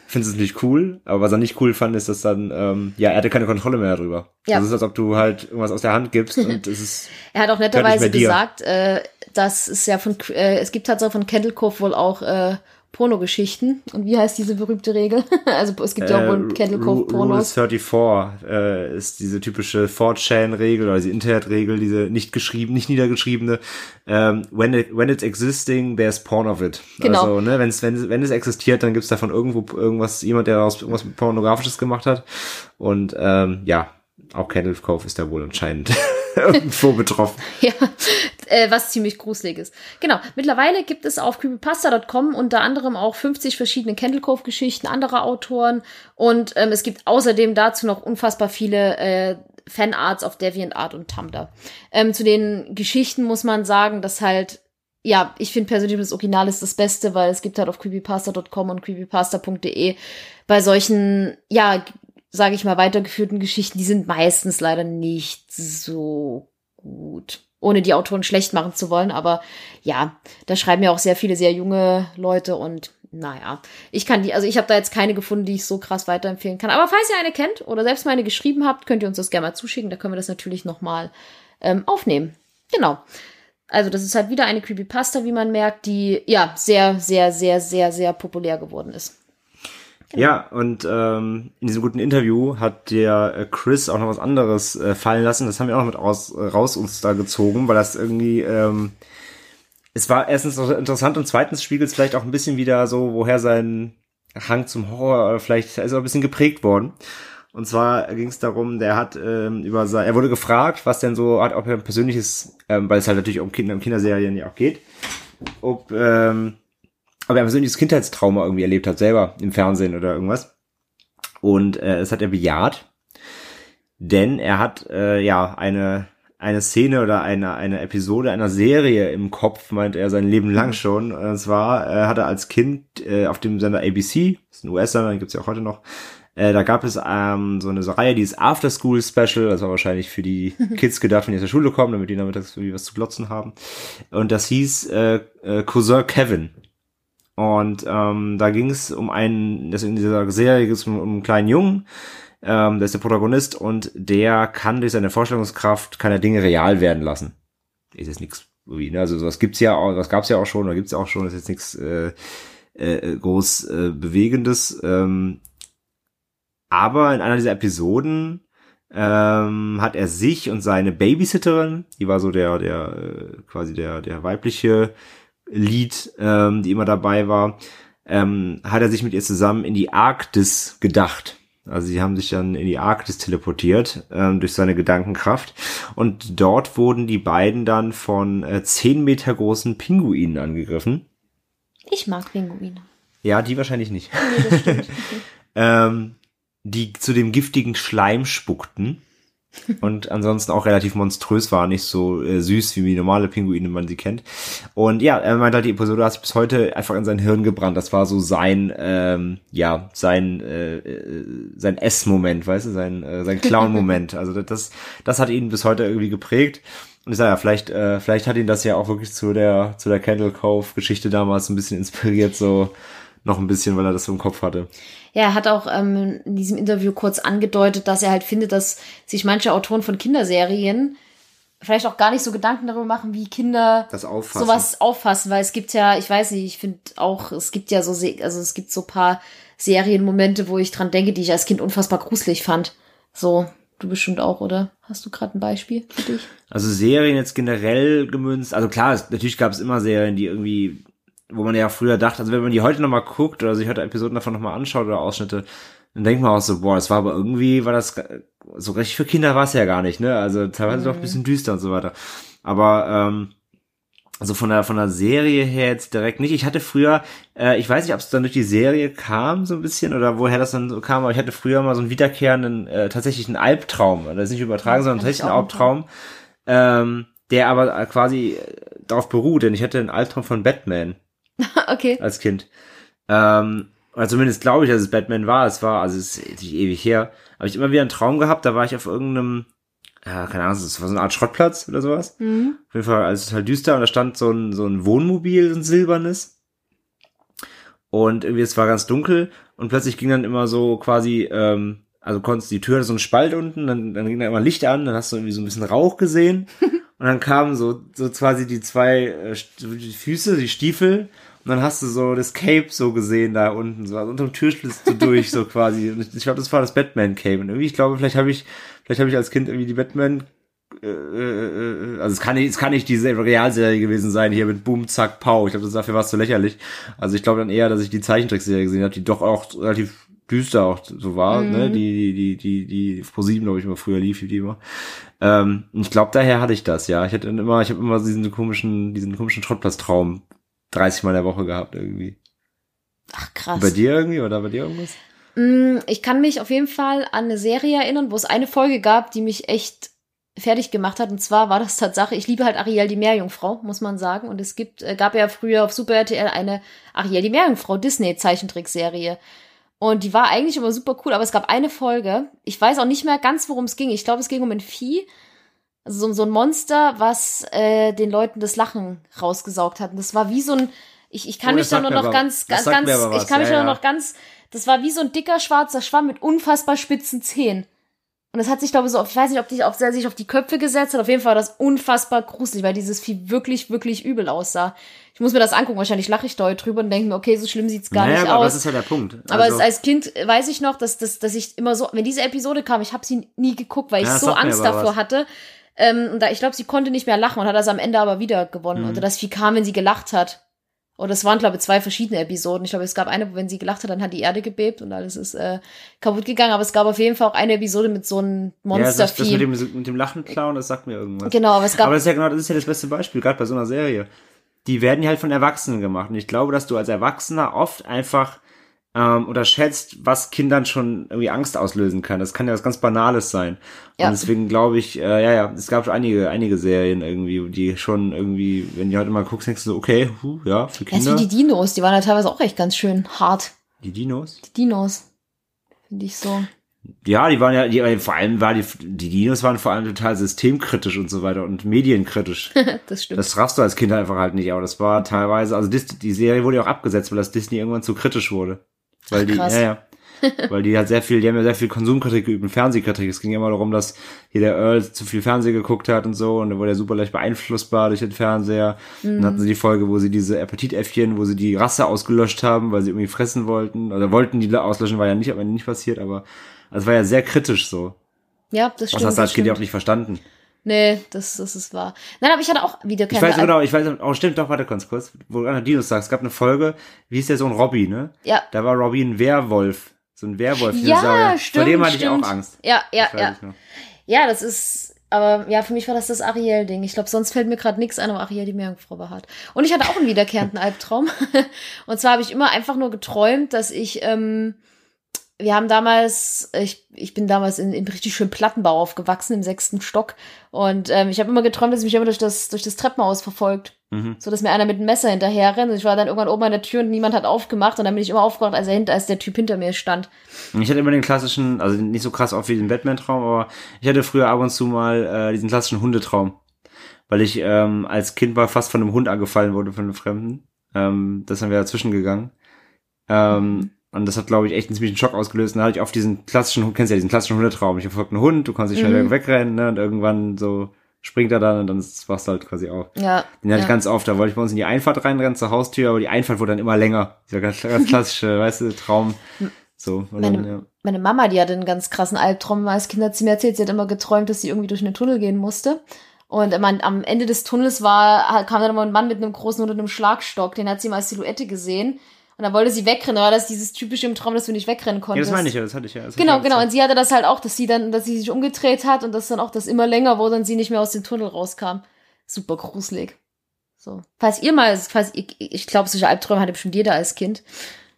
findest du es natürlich cool. Aber was er nicht cool fand, ist, dass dann, ähm, ja, er hatte keine Kontrolle mehr darüber. Ja. Das ist, als ob du halt irgendwas aus der Hand gibst [LAUGHS] und es ist, Er hat auch netterweise nicht gesagt, äh, dass es ja von, äh, es gibt tatsächlich von Candle Cove wohl auch äh, Pornogeschichten. Und wie heißt diese berühmte Regel? [LAUGHS] also es gibt ja auch wohl Candle Cove Ru- Rule Pornos. 34 äh, ist diese typische 4chan-Regel oder diese Internet-Regel, diese nicht geschrieben, nicht niedergeschriebene, ähm, when, it, when it's existing, there's porn of it. Genau. Also, ne, wenn es, wenn, es- wenn es existiert, dann gibt's davon irgendwo irgendwas, jemand, der daraus irgendwas Pornografisches gemacht hat. Und ähm, ja, auch Candle Cove ist da wohl anscheinend [LAUGHS] [LAUGHS] irgendwo betroffen. Ja, äh, was ziemlich gruselig ist. Genau. Mittlerweile gibt es auf creepypasta.com unter anderem auch 50 verschiedene Candle Cove Geschichten anderer Autoren und ähm, es gibt außerdem dazu noch unfassbar viele äh, Fanarts auf DeviantArt und Tumblr. Ähm, zu den Geschichten muss man sagen, dass halt ja, ich finde persönlich das Original ist das Beste, weil es gibt halt auf creepypasta.com und creepypasta.de bei solchen, ja, sage ich mal, weitergeführten Geschichten, die sind meistens leider nicht so gut. Ohne die Autoren schlecht machen zu wollen, aber ja, da schreiben ja auch sehr viele sehr junge Leute und naja, ich kann die, also ich habe da jetzt keine gefunden, die ich so krass weiterempfehlen kann. Aber falls ihr eine kennt oder selbst mal eine geschrieben habt, könnt ihr uns das gerne mal zuschicken. Da können wir das natürlich nochmal ähm, aufnehmen. Genau. Also das ist halt wieder eine Creepypasta, wie man merkt, die ja sehr, sehr, sehr, sehr, sehr populär geworden ist. Genau. Ja, und ähm, in diesem guten Interview hat der äh, Chris auch noch was anderes äh, fallen lassen. Das haben wir auch noch mit raus, raus uns da gezogen, weil das irgendwie, ähm, es war erstens noch interessant und zweitens spiegelt es vielleicht auch ein bisschen wieder so, woher sein Hang zum Horror äh, vielleicht ist er ein bisschen geprägt worden. Und zwar ging es darum, der hat ähm, über sein, er wurde gefragt, was denn so hat, ob er ein persönliches, ähm, weil es halt natürlich um Kinder, um Kinderserien ja auch geht, ob ähm, aber er persönliches Kindheitstrauma irgendwie erlebt hat, selber im Fernsehen oder irgendwas. Und äh, es hat er bejaht, denn er hat äh, ja eine eine Szene oder eine eine Episode einer Serie im Kopf, meint er sein Leben lang schon. Und zwar äh, hat er als Kind äh, auf dem Sender ABC, das ist ein US-Sender, den gibt's ja auch heute noch, äh, da gab es ähm, so eine Reihe, die ist After School Special, das war wahrscheinlich für die [LAUGHS] Kids gedacht, wenn die aus der Schule kommen, damit die nachmittags irgendwie was zu glotzen haben. Und das hieß äh, äh, Cousin Kevin. Und ähm, da ging es um einen, das in dieser Serie ging es um, um einen kleinen Jungen, ähm, der ist der Protagonist und der kann durch seine Vorstellungskraft keine Dinge real werden lassen. Ist jetzt nichts ne? Also sowas gibt's ja auch, das gab's ja auch schon, oder gibt's auch schon, ist jetzt nichts äh, äh, groß äh, Bewegendes. Ähm, aber in einer dieser Episoden ähm, hat er sich und seine Babysitterin, die war so der, der, äh, quasi der, der weibliche Lied, ähm, die immer dabei war, ähm, hat er sich mit ihr zusammen in die Arktis gedacht. Also sie haben sich dann in die Arktis teleportiert ähm, durch seine Gedankenkraft. Und dort wurden die beiden dann von äh, zehn Meter großen Pinguinen angegriffen. Ich mag Pinguine. Ja, die wahrscheinlich nicht. Nee, das stimmt. [LAUGHS] ähm, die zu dem giftigen Schleim spuckten und ansonsten auch relativ monströs war, nicht so äh, süß wie wie normale Pinguine, man sie kennt. Und ja, er meint halt, die Episode hat sich bis heute einfach in sein Hirn gebrannt. Das war so sein, ähm, ja, sein, äh, äh, sein S-Moment, weißt du, sein, äh, sein Clown-Moment. [LAUGHS] Also das, das hat ihn bis heute irgendwie geprägt. Und ich sage ja, vielleicht, äh, vielleicht hat ihn das ja auch wirklich zu der, zu der Candle Cove-Geschichte damals ein bisschen inspiriert, so noch ein bisschen, weil er das so im Kopf hatte. Ja, er hat auch ähm, in diesem Interview kurz angedeutet, dass er halt findet, dass sich manche Autoren von Kinderserien vielleicht auch gar nicht so Gedanken darüber machen, wie Kinder Das Auffassen. sowas auffassen, weil es gibt ja, ich weiß nicht, ich finde auch, es gibt ja so, also es gibt so paar Serienmomente, wo ich dran denke, die ich als Kind unfassbar gruselig fand. So, du bestimmt auch, oder? Hast du gerade ein Beispiel für dich? Also Serien jetzt generell gemünzt, also klar, es, natürlich gab es immer Serien, die irgendwie, wo man ja früher dachte, also wenn man die heute nochmal guckt oder sich heute Episoden davon nochmal anschaut oder Ausschnitte, dann denkt man auch so, boah, das war aber irgendwie, war das, so richtig für Kinder war es ja gar nicht, ne? Also teilweise doch ein bisschen düster und so weiter. Aber, ähm, also von der, von der Serie her jetzt direkt nicht. Ich hatte früher, äh, ich weiß nicht, ob es dann durch die Serie kam, so ein bisschen, oder woher das dann so kam, aber ich hatte früher mal so einen wiederkehrenden, äh, tatsächlich einen Albtraum. Das ist nicht übertragen, sondern tatsächlich einen Albtraum, ähm, der aber quasi äh, darauf beruht, denn ich hatte einen Albtraum von Batman [LAUGHS] okay. als Kind. Ähm, oder zumindest glaube ich, dass es Batman war. Es war, also es ist ewig her. Habe ich immer wieder einen Traum gehabt, da war ich auf irgendeinem, ja, keine Ahnung, es war so eine Art Schrottplatz oder sowas. Mhm. Auf jeden Fall, also total düster und da stand so ein, so ein Wohnmobil, so ein silbernes. Und irgendwie, es war ganz dunkel und plötzlich ging dann immer so quasi, ähm, also konntest die Tür so einen Spalt unten, dann, dann ging da immer Licht an, dann hast du irgendwie so ein bisschen Rauch gesehen [LAUGHS] und dann kamen so, so quasi die zwei äh, die Füße, die Stiefel und dann hast du so das Cape so gesehen da unten, so also unter dem Türschlitz so durch, so quasi. Und ich, glaube, das war das Batman Cape. Und irgendwie, ich glaube, vielleicht habe ich, vielleicht habe ich als Kind irgendwie die Batman äh, äh, also es kann nicht, es kann nicht diese Realserie gewesen sein, hier mit Boom, Zack, Pau. Ich glaube, das dafür war es zu lächerlich. Also ich glaube dann eher, dass ich die Zeichentrickserie gesehen habe, die doch auch relativ düster auch so war, ne? Die, die, die, die, die Pro 7, glaube ich, immer früher lief, die immer. Ähm, und ich glaube, daher hatte ich das, ja. Ich hatte dann immer, ich habe immer diesen komischen, diesen komischen Schrottplatztraum 30 Mal in der Woche gehabt irgendwie. Ach, krass. Bei dir irgendwie oder bei dir irgendwas? Mm, Ich kann mich auf jeden Fall an eine Serie erinnern, wo es eine Folge gab, die mich echt fertig gemacht hat. Und zwar war das Tatsache, ich liebe halt Ariel die Meerjungfrau, muss man sagen. Und es gibt, äh, gab ja früher auf Super RTL eine Ariel die Meerjungfrau Disney-Zeichentrickserie. Und die war eigentlich immer super cool, aber es gab eine Folge, ich weiß auch nicht mehr ganz, worum es ging. Ich glaube, es ging um ein Vieh, also so, so ein Monster, was äh, den Leuten das Lachen rausgesaugt hat. Und das war wie so ein, ich, ich kann Oh, mich da nur noch aber- ganz, ganz, ganz, aber ich kann mich ja, da ja. noch ganz, das war wie so ein dicker schwarzer Schwamm mit unfassbar spitzen Zähnen. Und das hat sich, glaube ich, so auf, ich weiß nicht, ob, die, der sich auf die Köpfe gesetzt hat. Auf jeden Fall war das unfassbar gruselig, weil dieses Vieh wirklich, wirklich übel aussah. Ich muss mir das angucken. Wahrscheinlich lache ich da drüber und denke mir, okay, so schlimm sieht's gar naja, nicht aber aus. das ist ja der Punkt. Aber Also- als, als Kind weiß ich noch, dass, dass, dass ich immer so, wenn diese Episode kam, ich habe sie nie geguckt, weil ich Ja, so Angst aber davor was. hatte. Ähm, und da, ich glaube, sie konnte nicht mehr lachen und hat das am Ende aber wieder gewonnen. Mhm. Oder das Vieh kam, wenn sie gelacht hat. Oder es waren, glaube ich, zwei verschiedene Episoden. Ich glaube, es gab eine, wo wenn sie gelacht hat, dann hat die Erde gebebt und alles ist äh, kaputt gegangen. Aber es gab auf jeden Fall auch eine Episode mit so einem ja, das, das mit dem, mit dem Lachen klauen, das sagt mir irgendwas. genau, aber es gab Aber das ist ja genau, das ist ja das beste Beispiel, gerade bei so einer Serie. die werden ja halt von Erwachsenen gemacht. Und ich glaube, dass du als Erwachsener oft einfach ähm, unterschätzt, was Kindern schon irgendwie Angst auslösen kann. Das kann ja was ganz Banales sein. Ja. Und deswegen glaube ich, äh, ja, ja, es gab schon einige, einige Serien irgendwie, die schon irgendwie, wenn du heute mal guckst, denkst du so, okay, huh, ja, für Ja, Kinder. wie die Dinos, die waren ja teilweise auch echt ganz schön hart. die Dinos? Die Dinos. Finde ich so. Ja, die waren ja, die, vor allem war die, die Dinos waren vor allem total systemkritisch und so weiter und medienkritisch. [LAUGHS] das stimmt. Das raffst du als Kind einfach halt nicht, aber das war teilweise, also die Serie wurde ja auch abgesetzt, weil das Disney irgendwann zu kritisch wurde. Weil die, krass. ja, ja. [LAUGHS] Weil die hat sehr viel, die haben ja sehr viel Konsumkritik geübt und Fernsehkritik. Es ging ja immer darum, dass hier der Earl zu viel Fernsehen geguckt hat und so und dann wurde er super leicht beeinflussbar durch den Fernseher. Dann hatten sie die Folge, wo sie diese Appetitäffchen, wo sie die Rasse ausgelöscht haben, weil sie irgendwie fressen wollten. Oder wollten die auslöschen, war ja nicht, aber nicht passiert, aber es war ja sehr kritisch so. ja, das Das stimmt. hast du als das Kind ja auch nicht verstanden. Nee, das, das ist wahr. Nein, aber ich hatte auch wieder Ich weiß genau, ich weiß, oh stimmt, doch, warte ganz kurz, wo du an Dinos sagst, es gab eine Folge, wie hieß der Sohn Robby, ne? Ja. Da war Robby ein Werwolf, so ein Werwolf. Ja, Vor stimmt, dem hatte ich stimmt. auch Angst. Ja, ja, ja. ich. Ja, das ist, aber ja, für mich war das das Ariel-Ding. Ich glaube, sonst fällt mir gerade nichts ein, aber Ariel die Meerjungfrau behaart. Und ich hatte auch einen wiederkehrenden Albtraum. [LAUGHS] Und zwar habe ich immer einfach nur geträumt, dass ich, ähm, wir haben damals, ich, ich bin damals in, in richtig schön Plattenbau aufgewachsen, im sechsten Stock. Und ähm, ich habe immer geträumt, dass mich immer durch das, durch das Treppenhaus verfolgt. Mhm. So dass mir einer mit einem Messer hinterher rennt. Und ich war dann irgendwann oben an der Tür und niemand hat aufgemacht. Und dann bin ich immer aufgewacht, als, er hinter, als der Typ hinter mir stand. Ich hatte immer den klassischen, also nicht so krass oft wie den Batman-Traum, aber ich hatte früher ab und zu mal äh, diesen klassischen Hundetraum. Weil ich ähm, als Kind mal fast von einem Hund angefallen wurde, von einem Fremden. Ähm, das haben wir dazwischen gegangen. Ähm, Und das hat, glaube ich, echt einen ziemlichen Schock ausgelöst. Und da hatte ich oft diesen klassischen, du kennst ja diesen klassischen Hundetraum. Ich verfolge einen Hund, du kannst nicht schnell Mhm. wegrennen, ne? Und irgendwann so springt er dann und dann wachst du halt quasi auf. Ja. Den hatte ja. ich ganz oft, da wollte ich bei uns in die Einfahrt reinrennen zur Haustür, aber die Einfahrt wurde dann immer länger. Dieser ganz, ganz klassische, [LAUGHS] weißt du, Traum. So. Und Meine- dann, ja. Meine Mama, die hatte einen ganz krassen Albtraum als Kind, hat sie mir erzählt, sie hat immer geträumt, dass sie irgendwie durch einen Tunnel gehen musste. Und man, am Ende des Tunnels war, kam dann immer ein Mann mit einem großen oder einem Schlagstock, den hat sie mal als Silhouette gesehen. Und dann wollte sie wegrennen, aber das ist dieses typische im Traum, dass du nicht wegrennen ja, konntest. das meine ich ja, das hatte ich ja. Genau, ich ja genau. Und sie hatte das halt auch, dass sie dann, dass sie sich umgedreht hat und dass dann auch das immer länger wurde und sie nicht mehr aus dem Tunnel rauskam. Super gruselig. So. Falls ihr mal, falls ihr, ich glaube, solche Albträume hatte bestimmt jeder als Kind.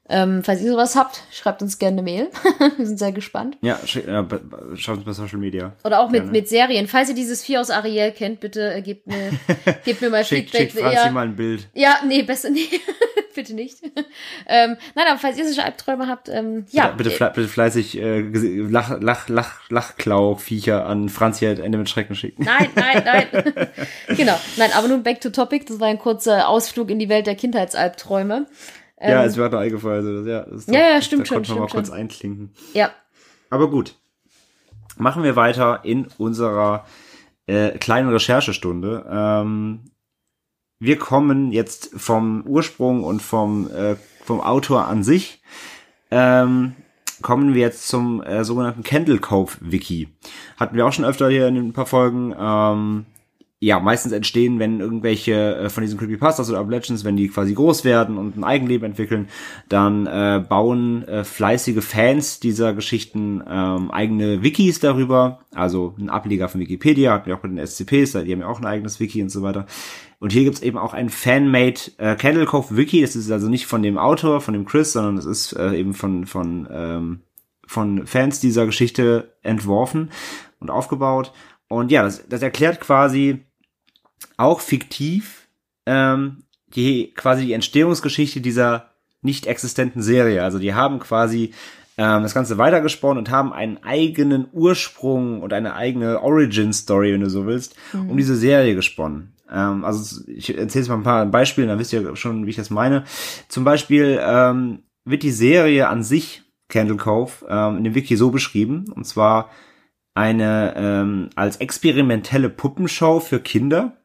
Ähm, falls ihr sowas habt, schreibt uns gerne eine Mail. [LAUGHS] Wir sind sehr gespannt. Ja, schick- be- be- schaut uns bei Social Media. Oder auch mit, Gerne. mit Serien. Falls ihr dieses Vier aus Ariel kennt, bitte äh, gebt mir, [LAUGHS] gebt mir mal Schickt, Feedback. schickt Franzi ja, mal ein Bild. ja, nee, besser nee. [LAUGHS] bitte nicht. ähm, nein, aber falls ihr solche Albträume habt, ähm, ja. bitte, fle bitte fleißig äh, Lach, Lach, Lach, Lachklau-Viecher an Franzi at Ende mit Schrecken schicken. Nein, nein, nein. genau. Nein, aber nun back to topic. Das war ein kurzer Ausflug in die Welt der Kindheitsalbträume. Ja, Ähm, es wird noch eingefallen. Also, ja, das ist Ja, ja, stimmt da schon, konnte man mal stimmt kurz schon. einklinken. ja. Aber gut. Machen wir weiter in unserer äh, kleinen Recherchestunde. Ähm, wir kommen jetzt vom Ursprung und vom, äh, vom Autor an sich. Ähm, kommen wir jetzt zum äh, sogenannten Candle Cove Wiki. Hatten wir auch schon öfter hier in ein paar Folgen. Ähm, ja, meistens entstehen, wenn irgendwelche äh, von diesen Creepypastas oder Legends, wenn die quasi groß werden und ein Eigenleben entwickeln, dann äh, bauen äh, fleißige Fans dieser Geschichten ähm, eigene Wikis darüber. Also ein Ableger von Wikipedia, hatten wir auch bei den SCPs, die haben ja auch ein eigenes Wiki und so weiter. Und hier gibt's eben auch ein Fan-made äh, Candle Cove Wiki. Das ist also nicht von dem Autor, von dem Chris, sondern es ist äh, eben von, von, ähm, von Fans dieser Geschichte entworfen und aufgebaut. Und ja, das, das erklärt quasi auch fiktiv ähm, die quasi die Entstehungsgeschichte dieser nicht existenten Serie. Also die haben quasi ähm, das Ganze weitergesponnen und haben einen eigenen Ursprung und eine eigene Origin-Story, wenn du so willst, um diese Serie gesponnen. Ähm, also ich erzähle jetzt mal ein paar Beispiele, dann wisst ihr schon, wie ich das meine. Zum Beispiel ähm, wird die Serie an sich, Candle Cove, ähm, in dem Wiki so beschrieben, und zwar eine ähm, als experimentelle Puppenshow für Kinder,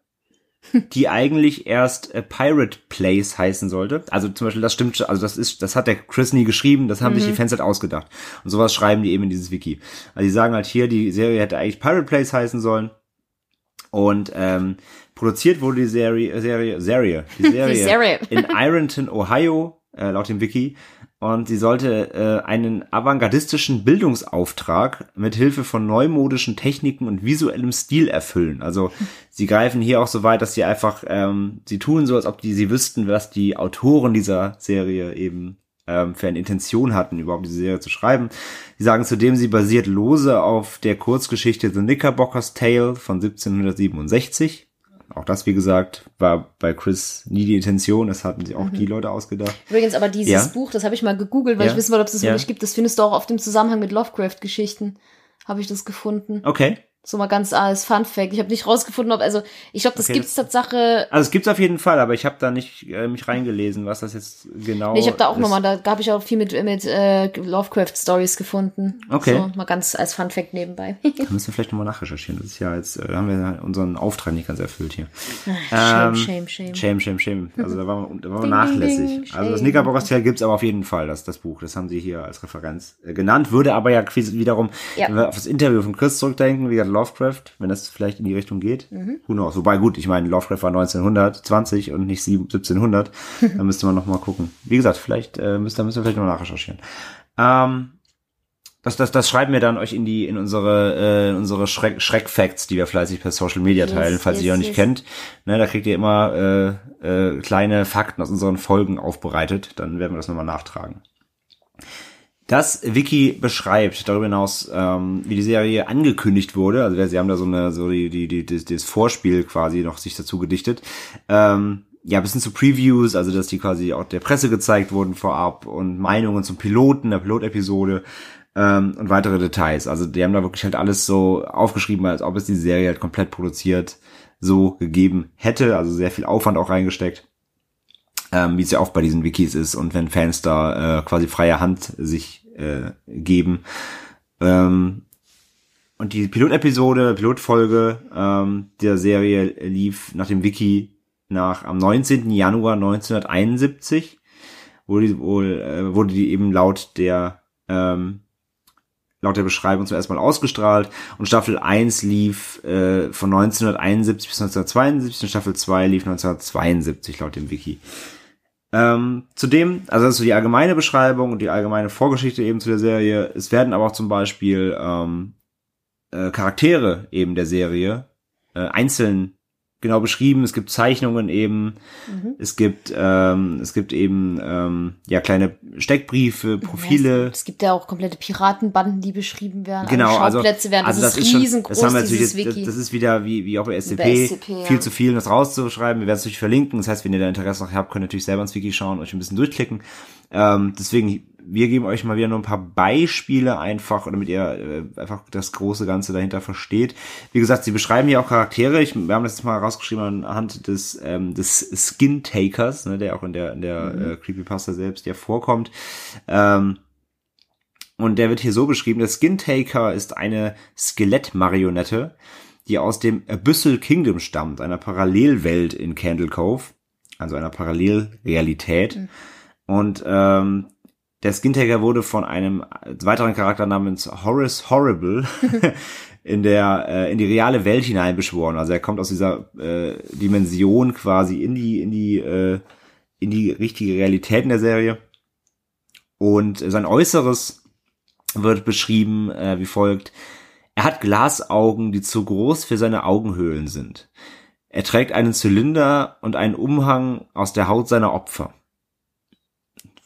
die eigentlich erst äh, Pirate Place heißen sollte. Also zum Beispiel, das stimmt, schon, also das ist, das hat der Chris nie geschrieben, das haben sich die Fans halt ausgedacht. Und sowas schreiben die eben in dieses Wiki. Also die sagen halt hier, die Serie hätte eigentlich Pirate Place heißen sollen. Und ähm, produziert wurde die Serie, Serie, Serie, die [LAUGHS] Serie, Serie. in Ironton, Ohio, äh, laut dem Wiki. Und sie sollte äh, einen avantgardistischen Bildungsauftrag mit Hilfe von neumodischen Techniken und visuellem Stil erfüllen. Also [LAUGHS] sie greifen hier auch so weit, dass sie einfach, ähm, sie tun so, als ob die sie wüssten, was die Autoren dieser Serie eben ähm, für eine Intention hatten, überhaupt diese Serie zu schreiben. Sie sagen zudem, sie basiert lose auf der Kurzgeschichte The Knickerbocker's Tale von 1767. Auch das, wie gesagt, war bei Chris nie die Intention. Das hatten sie auch die Leute ausgedacht. Übrigens, aber dieses Ja. Buch, das habe ich mal gegoogelt, weil Ja. ich wissen wollte, ob es das Ja. wirklich gibt. Das findest du auch auf dem Zusammenhang mit Lovecraft-Geschichten. Habe ich das gefunden. Okay. So mal ganz als Fun Fact. Ich habe nicht rausgefunden, ob, also ich glaube, das Okay, gibt's Tatsache. Also es gibt's auf jeden Fall, aber ich habe da nicht äh, mich reingelesen, was das jetzt genau Nee, ich habe da auch nochmal, da habe ich auch viel mit, mit äh, Lovecraft-Stories gefunden. Okay. So, mal ganz als Fun Fact nebenbei. Da müssen wir vielleicht nochmal nachrecherchieren. Das ist ja jetzt, äh, da haben wir unseren Auftrag nicht ganz erfüllt hier. shame, Ähm, shame, shame. Shame, shame, shame. Also da waren wir, da waren wir nachlässig. ding, also das shame. Knickerbockers Tale gibt's aber auf jeden Fall, das, das Buch. Das haben sie hier als Referenz äh, genannt. Würde aber ja wiederum, Ja. wenn wir auf das Interview von Chris zurückdenken, wie gesagt, Lovecraft, wenn das vielleicht in die Richtung geht. Mhm. Who knows? Wobei gut, ich meine, Lovecraft war 1920 und nicht sieb- 1700. [LAUGHS] da müsste man noch mal gucken. Wie gesagt, vielleicht äh, müsst, da müssen wir vielleicht noch nachrecherchieren. Ähm, das, das, das schreiben wir dann euch in die, in unsere, äh, in unsere Schreck, Schreckfacts, die wir fleißig per Social Media Yes, teilen, falls ihr die yes, noch nicht yes. kennt. Ne, da kriegt ihr immer äh, äh, kleine Fakten aus unseren Folgen aufbereitet. Dann werden wir das nochmal nachtragen. Das Wiki beschreibt darüber hinaus, ähm, wie die Serie angekündigt wurde. Also sie haben da so eine, so die, die, die, das, das Vorspiel quasi noch sich dazu gedichtet. Ähm, ja, bis hin zu Previews, also dass die quasi auch der Presse gezeigt wurden vorab und Meinungen zum Piloten, der Pilotepisode ähm, und weitere Details. Also die haben da wirklich halt alles so aufgeschrieben, als ob es die Serie halt komplett produziert so gegeben hätte. Also sehr viel Aufwand auch reingesteckt ähm, wie es ja oft bei diesen Wikis ist und wenn Fans da äh, quasi freie Hand sich äh, geben. Ähm, und die Pilotepisode, Pilotfolge ähm, der Serie lief nach dem Wiki nach am 19. Januar 1971 wurde die, wohl, äh, wurde die eben laut der ähm, laut der Beschreibung zum ersten Mal ausgestrahlt und Staffel 1 lief äh, von 1971 bis 1972 und Staffel 2 lief 1972 laut dem Wiki. Ähm, zudem, also das ist so die allgemeine Beschreibung und die allgemeine Vorgeschichte eben zu der Serie. Es werden aber auch zum Beispiel ähm, äh, Charaktere eben der Serie äh, einzeln genau beschrieben. Es gibt Zeichnungen eben. Es gibt ähm, es gibt eben ähm, ja kleine Steckbriefe, Profile. Es gibt ja auch komplette Piratenbanden, die beschrieben werden. Genau, also, Schauplätze werden. also das, das ist ist schon, riesengroß, das haben wir natürlich jetzt, Wiki. das, ist wieder wie, wie auch bei SCP, bei SCP, ja. viel zu viel, um das rauszuschreiben. Wir werden es natürlich verlinken. Das heißt, wenn ihr da Interesse noch habt, könnt ihr natürlich selber ins Wiki schauen, euch ein bisschen durchklicken. Ähm, deswegen, wir geben euch mal wieder nur ein paar Beispiele einfach, damit ihr äh, einfach das große Ganze dahinter versteht. Wie gesagt, sie beschreiben hier auch Charaktere. Ich, wir haben das jetzt mal rausgeschrieben anhand des, ähm, des Skin Takers, ne, der auch in der, in der äh, Creepypasta selbst ja vorkommt. Ähm, und der wird hier so beschrieben, der Skin Taker ist eine Skelettmarionette, die aus dem Abyssal Kingdom stammt, einer Parallelwelt in Candle Cove, also einer Parallelrealität. Und ähm, der Skin Taker wurde von einem weiteren Charakter namens Horace Horrible [LAUGHS] [LAUGHS] in der äh, in die reale Welt hineinbeschworen. Also er kommt aus dieser äh, Dimension quasi in die in die äh, in die richtige Realität in der Serie. Und sein Äußeres wird beschrieben äh, wie folgt. Er hat Glasaugen, die zu groß für seine Augenhöhlen sind. Er trägt einen Zylinder und einen Umhang aus der Haut seiner Opfer.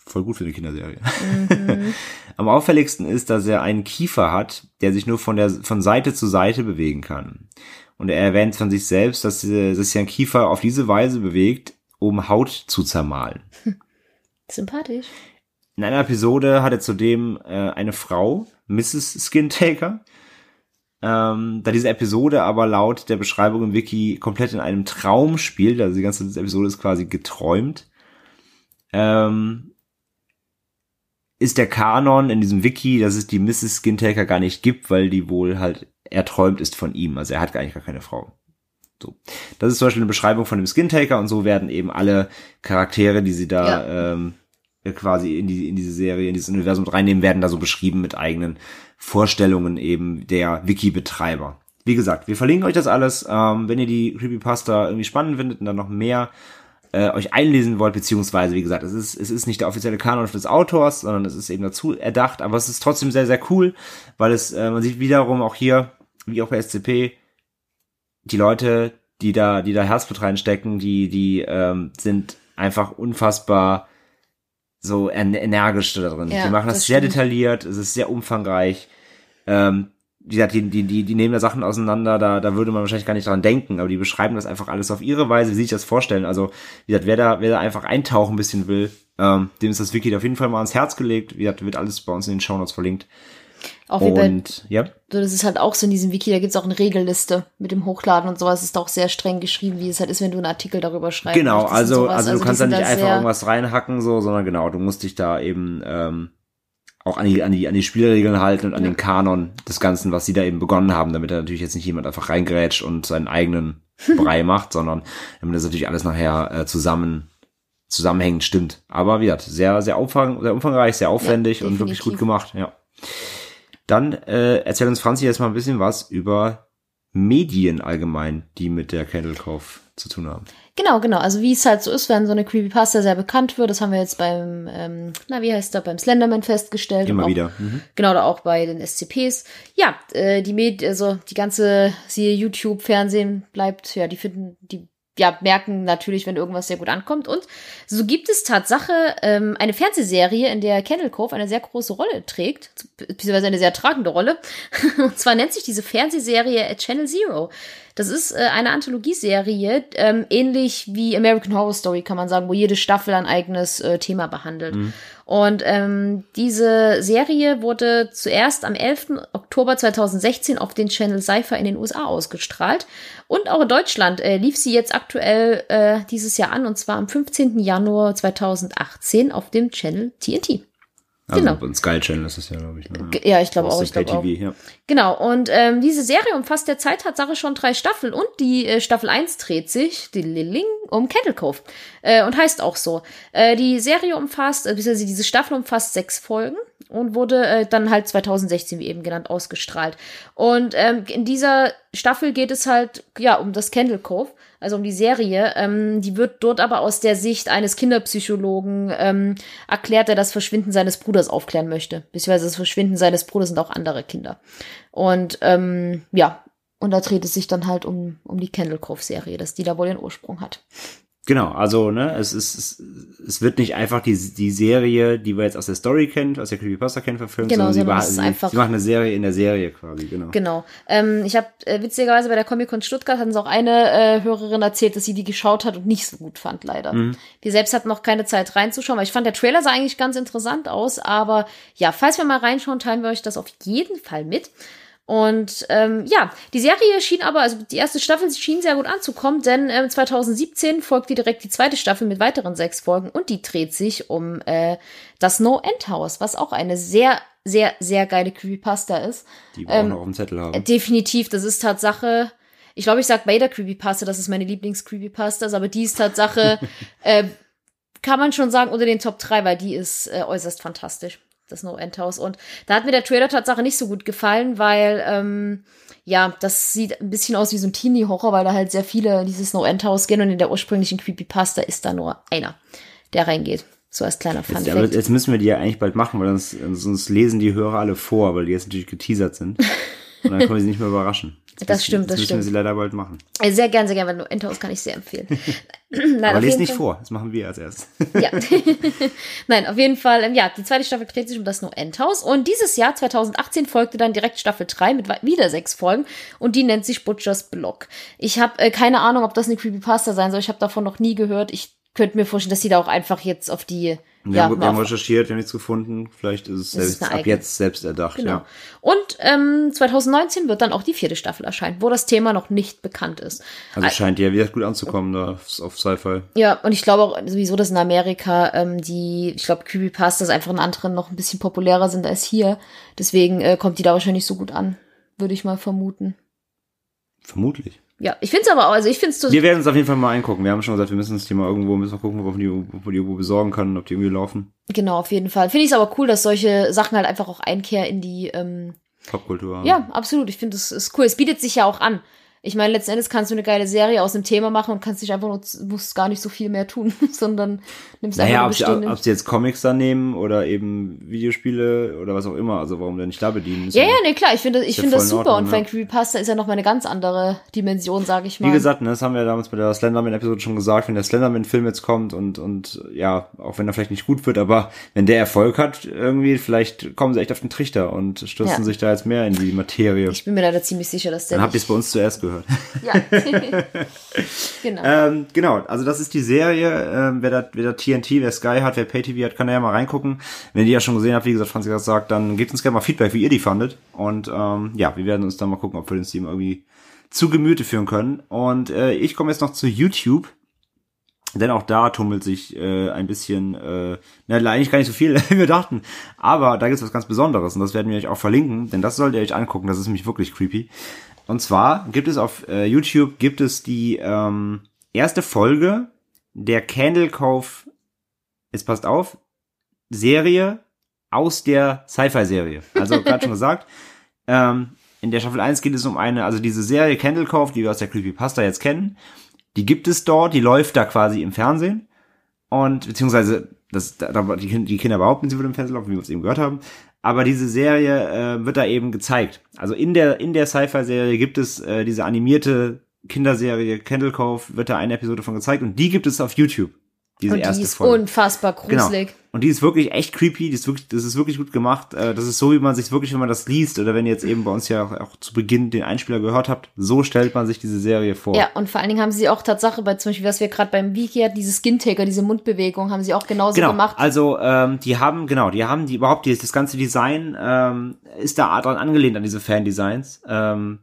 Voll gut für eine Kinderserie. [LAUGHS] Am auffälligsten ist, dass er einen Kiefer hat, der sich nur von der von Seite zu Seite bewegen kann. Und er erwähnt von sich selbst, dass, dass sich sein Kiefer auf diese Weise bewegt, um Haut zu zermahlen. [LAUGHS] Sympathisch. In einer Episode hat er zudem äh, eine Frau, Mrs. Skintaker. Ähm, da diese Episode aber laut der Beschreibung im Wiki komplett in einem Traum spielt, also die ganze Episode ist quasi geträumt, ähm, ist der Kanon in diesem Wiki, dass es die Mrs. Skintaker gar nicht gibt, weil die wohl halt erträumt ist von ihm. Also er hat gar nicht gar keine Frau. So. Das ist zum Beispiel eine Beschreibung von dem Skintaker und so werden eben alle Charaktere, die sie da ähm, quasi in, die, in diese Serie, in dieses Universum reinnehmen, werden da so beschrieben mit eigenen Vorstellungen eben der Wiki-Betreiber. Wie gesagt, wir verlinken euch das alles. Ähm, wenn ihr die Creepypasta irgendwie spannend findet und dann noch mehr äh, euch einlesen wollt, beziehungsweise, wie gesagt, es ist, es ist nicht der offizielle Kanon des Autors, sondern es ist eben dazu erdacht, aber es ist trotzdem sehr, sehr cool, weil es, äh, man sieht wiederum auch hier, wie auch bei SCP, die Leute, die da, die da Herzblut reinstecken, die, die ähm, sind einfach unfassbar so en energisch da drin. Ja, die machen das, das sehr stimmt. detailliert, es ist sehr umfangreich. Ähm, die, die, die, die nehmen da Sachen auseinander, da, da würde man wahrscheinlich gar nicht dran denken, aber die beschreiben das einfach alles auf ihre Weise, wie sie sich das vorstellen. Also, wie gesagt, wer da, wer da einfach eintauchen ein bisschen will, ähm, dem ist das Wiki auf jeden Fall mal ans Herz gelegt. Wie gesagt, wird alles bei uns in den Shownotes verlinkt. Auch wie bei, Und, ja. so, das ist halt auch so in diesem Wiki, da gibt's auch eine Regelliste mit dem Hochladen und sowas. Ist auch sehr streng geschrieben, wie es halt ist, wenn du einen Artikel darüber schreibst. Genau, also, sowas. also du die kannst da nicht einfach irgendwas reinhacken, so, sondern genau, du musst dich da eben ähm, auch an die, an die, an die Spielregeln halten und an Ja. den Kanon des Ganzen, was sie da eben begonnen haben, damit da natürlich jetzt nicht jemand einfach reingrätscht und seinen eigenen [LAUGHS] Brei macht, sondern damit das natürlich alles nachher äh, zusammen zusammenhängend stimmt. Aber wie gesagt, sehr, sehr, umfang, sehr umfangreich, sehr aufwendig und wirklich gut gemacht, ja. Dann äh, erzählt uns Franzi jetzt mal ein bisschen was über Medien allgemein, die mit der Candle Cove zu tun haben. Genau, genau. Also wie es halt so ist, wenn so eine Creepypasta sehr bekannt wird, das haben wir jetzt beim, ähm, na wie heißt der, beim Slenderman festgestellt. Immer auch, wieder. Mhm. Genau, oder auch bei den SCPs. Ja, äh, die Med also die ganze, siehe YouTube, Fernsehen bleibt, ja, die finden, die ja, merken natürlich, wenn irgendwas sehr gut ankommt. Und so gibt es Tatsache ähm, eine Fernsehserie, in der Candle Cove eine sehr große Rolle trägt, beziehungsweise eine sehr tragende Rolle. [LAUGHS] Und zwar nennt sich diese Fernsehserie Channel Zero. Das ist äh, eine Anthologieserie, ähm, ähnlich wie American Horror Story, kann man sagen, wo jede Staffel ein eigenes äh, Thema behandelt. Und ähm, diese Serie wurde zuerst am 11. Oktober 2016 auf den Channel Cypher in den USA ausgestrahlt. Und auch in Deutschland äh, lief sie jetzt aktuell äh, dieses Jahr an, und zwar am 15. Januar 2018 auf dem Channel TNT. Also Genau. ein Sky Channel ist es ja, glaube ich. Ne? Ja, ich glaube auch, ich glaube auch. Ja. Genau, und ähm, diese Serie umfasst derzeit Tatsache schon drei Staffeln und die äh, Staffel 1 dreht sich, die Lilling, um Kettle Cove äh, und heißt auch so. Äh, die Serie umfasst, äh, beziehungsweise diese Staffel umfasst sechs Folgen und wurde äh, dann halt 2016, wie eben genannt, ausgestrahlt. Und ähm, in dieser Staffel geht es halt, ja, um das Candle Cove, also um die Serie. Ähm, die wird dort aber aus der Sicht eines Kinderpsychologen ähm, erklärt, der das Verschwinden seines Bruders aufklären möchte. Beziehungsweise das Verschwinden seines Bruders sind auch andere Kinder. Und ähm, ja, und da dreht es sich dann halt um, um die Candle Cove-Serie, dass die da wohl ihren Ursprung hat. Genau, also ne, es ist es, es wird nicht einfach die die Serie, die wir jetzt aus der Story kennt, aus der Creepypasta kennt, verfilmt, Genau, sondern sie, sie, einfach- sie machen eine Serie in der Serie quasi, genau. Genau. Ähm, ich habe äh, witzigerweise bei der Comic-Con Stuttgart hatten sie auch eine äh, Hörerin erzählt, dass sie die geschaut hat und nicht so gut fand, leider. Mhm. Die selbst hatten noch keine Zeit reinzuschauen, weil ich fand, der Trailer sah eigentlich ganz interessant aus, aber ja, falls wir mal reinschauen, teilen wir euch das auf jeden Fall mit. Und ähm, ja, die Serie schien aber, also die erste Staffel schien sehr gut anzukommen, denn ähm, 2017 folgte direkt die zweite Staffel mit weiteren sechs Folgen und die dreht sich um äh, das No End House, was auch eine sehr, sehr, sehr geile Creepypasta ist. Die wir Ähm, auch noch auf dem Zettel Äh, haben. Definitiv, das ist Tatsache. Ich glaube, ich sag bei jeder Creepypasta, dass es meine Lieblings-Creepypasta ist, aber die ist Tatsache, [LAUGHS] äh, kann man schon sagen, unter den Top 3, weil die ist äh, äußerst fantastisch. Das No End House. Und da hat mir der Trailer Tatsache nicht so gut gefallen, weil, ähm, ja, das sieht ein bisschen aus wie so ein Teenie-Horror, weil da halt sehr viele in dieses No End House gehen und in der ursprünglichen Creepypasta ist da nur einer, der reingeht. So als kleiner Fun Jetzt, aber jetzt müssen wir die ja eigentlich bald machen, weil sonst, sonst lesen die Hörer alle vor, weil die jetzt natürlich geteasert sind. [LAUGHS] Und dann können wir sie nicht mehr überraschen. Das müssen- stimmt, das müssen stimmt. wir sie leider bald machen. Äh, Sehr gern, sehr gern, weil House kann ich sehr empfehlen. [LAUGHS] [CLEARS THROAT] Nein, Aber lest nicht Fall- vor, das machen wir als erstes. [LAUGHS] Ja. [LAUGHS] Nein, auf jeden Fall, ähm, ja, die zweite Staffel dreht sich um das No Endhouse und dieses Jahr, 2018, folgte dann direkt Staffel 3 mit wieder sechs Folgen und die nennt sich Butchers Block. Ich habe äh, keine Ahnung, ob das eine Creepypasta sein soll, ich habe davon noch nie gehört. Ich könnte mir vorstellen, dass die da auch einfach jetzt auf die, Wir, ja, haben, wir haben recherchiert, wir haben nichts gefunden. Vielleicht ist es ist selbst, eine ab jetzt selbst erdacht, Genau. ja. Und ähm, 2019 wird dann auch die vierte Staffel erscheinen, wo das Thema noch nicht bekannt ist. Also scheint ja wieder gut anzukommen da auf, auf Sci-Fi. Ja, und ich glaube auch sowieso, dass in Amerika ähm, die, ich glaube, Creepypastas einfach in anderen noch ein bisschen populärer sind als hier. Deswegen äh, kommt die da wahrscheinlich so gut an, würde ich mal vermuten. Vermutlich. Ja, ich finde es aber auch, also ich finde es so. Wir werden uns auf jeden Fall mal eingucken. Wir haben schon gesagt, wir müssen die mal irgendwo, müssen wir gucken, ob wir die, ob die irgendwo besorgen können, ob die irgendwie laufen. Genau, auf jeden Fall. Finde ich es aber cool, dass solche Sachen halt einfach auch Einkehr in die, ähm, Popkultur. haben. ja, absolut. Ich finde, es ist cool. Es bietet sich ja auch an. Ich meine, letzten Endes kannst du eine geile Serie aus einem Thema machen und kannst dich einfach nur, musst gar nicht so viel mehr tun, [LAUGHS] sondern nimmst einfach Naja, ob ob sie jetzt Comics da nehmen oder eben Videospiele oder was auch immer, also warum denn nicht da bedienen? Ja, ja, nee, klar, ich finde ich finde das super. Ordnung, und ein ja. Creepypasta ist ja nochmal eine ganz andere Dimension, sage ich mal. Wie gesagt, ne, das haben wir damals bei der Slenderman-Episode schon gesagt, wenn der Slenderman-Film jetzt kommt und, und ja, auch wenn er vielleicht nicht gut wird, aber wenn der Erfolg hat, irgendwie, vielleicht kommen sie echt auf den Trichter und stürzen Ja. sich da jetzt mehr in die Materie. ich bin mir leider ziemlich sicher, dass der Dann habt ihr es bei uns zuerst gehört. Ja. [LAUGHS] genau. Ähm, genau, also das ist die Serie. Ähm, wer, da, wer da TNT, wer Sky hat, wer PayTV hat, kann da ja mal reingucken. Wenn ihr die ja schon gesehen habt, wie gesagt, Franzi das sagt, dann gebt uns gerne mal Feedback, wie ihr die fandet. Und ähm, ja, wir werden uns dann mal gucken, ob wir den Stream irgendwie zu Gemüte führen können. Und äh, ich komme jetzt noch zu YouTube. Denn auch da tummelt sich äh, ein bisschen, äh, na, eigentlich gar nicht so viel, [LAUGHS] wie wir dachten. Aber da gibt's was ganz Besonderes und das werden wir euch auch verlinken, denn das solltet ihr euch angucken, das ist nämlich wirklich creepy. Und zwar gibt es auf äh, YouTube gibt es die ähm, erste Folge der Candle Cove, jetzt passt auf, Serie aus der Sci-Fi-Serie. Also gerade schon [LAUGHS] gesagt, ähm, in der Staffel 1 geht es um eine, also diese Serie Candle Cove, die wir aus der Creepypasta jetzt kennen, die gibt es dort, die läuft da quasi im Fernsehen. Und beziehungsweise, das, da, die Kinder behaupten, sie würde im Fernsehen laufen, wie wir es eben gehört haben. Aber diese Serie äh, wird da eben gezeigt. Also in der, in der Sci-Fi-Serie gibt es äh, diese animierte Kinderserie Candle Cove, wird da eine Episode von gezeigt und die gibt es auf YouTube. Diese und die erste ist Folge. unfassbar Genau. gruselig. Und die ist wirklich echt creepy, die ist wirklich, das ist wirklich gut gemacht. Äh, Das ist so, wie man sich wirklich, wenn man das liest, oder wenn ihr jetzt eben bei uns ja auch, auch zu Beginn den Einspieler gehört habt, so stellt man sich diese Serie vor. Ja, und vor allen Dingen haben sie auch Tatsache bei zum Beispiel, was wir gerade beim Wiki hatten, diese Skin-Taker, diese Mundbewegung, haben sie auch genauso Genau, gemacht. also ähm, die haben, genau, die haben die überhaupt, die, das ganze Design ähm, ist da dran angelehnt an diese Fan-Designs. Ähm,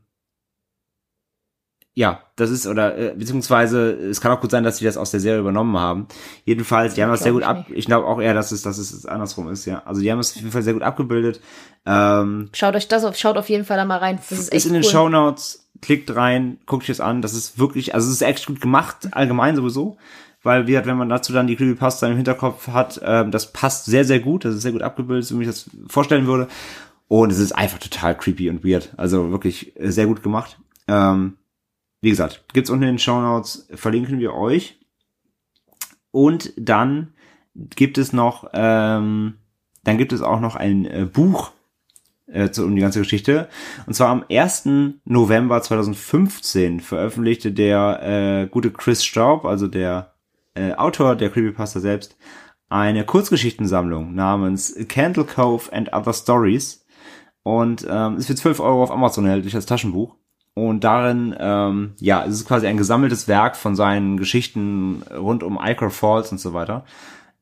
ja, das ist, oder äh, beziehungsweise es kann auch gut sein, dass sie das aus der Serie übernommen haben. Jedenfalls, die haben das sehr gut ab. Ich glaube auch eher, dass es, dass es andersrum ist, ja. Also die haben es auf jeden Fall sehr gut abgebildet. Ähm, Schaut euch das auf, schaut auf jeden Fall da mal rein. Das ist ist, echt in den cool. Shownotes, klickt rein, guckt euch das an. Das ist wirklich, also es ist echt gut gemacht, allgemein sowieso. Weil, wie gesagt, wenn man dazu dann die Creepypasta im Hinterkopf hat, ähm, das passt sehr, sehr gut. Das ist sehr gut abgebildet, so wie ich das vorstellen würde. Und es ist einfach total creepy und weird. Also wirklich sehr gut gemacht. Ähm, wie gesagt, gibt's unten in den Shownotes, verlinken wir euch. Und dann gibt es noch, ähm, dann gibt es auch noch ein äh, Buch äh, zu, um die ganze Geschichte. Und zwar am 1. November 2015 veröffentlichte der äh, gute Chris Straub, also der äh, Autor der Creepypasta selbst, eine Kurzgeschichtensammlung namens Candle Cove and Other Stories. Und ähm, ist für 12 Euro auf Amazon erhältlich als Taschenbuch. Und darin, ähm, ja, es ist quasi ein gesammeltes Werk von seinen Geschichten rund um Icar Falls und so weiter.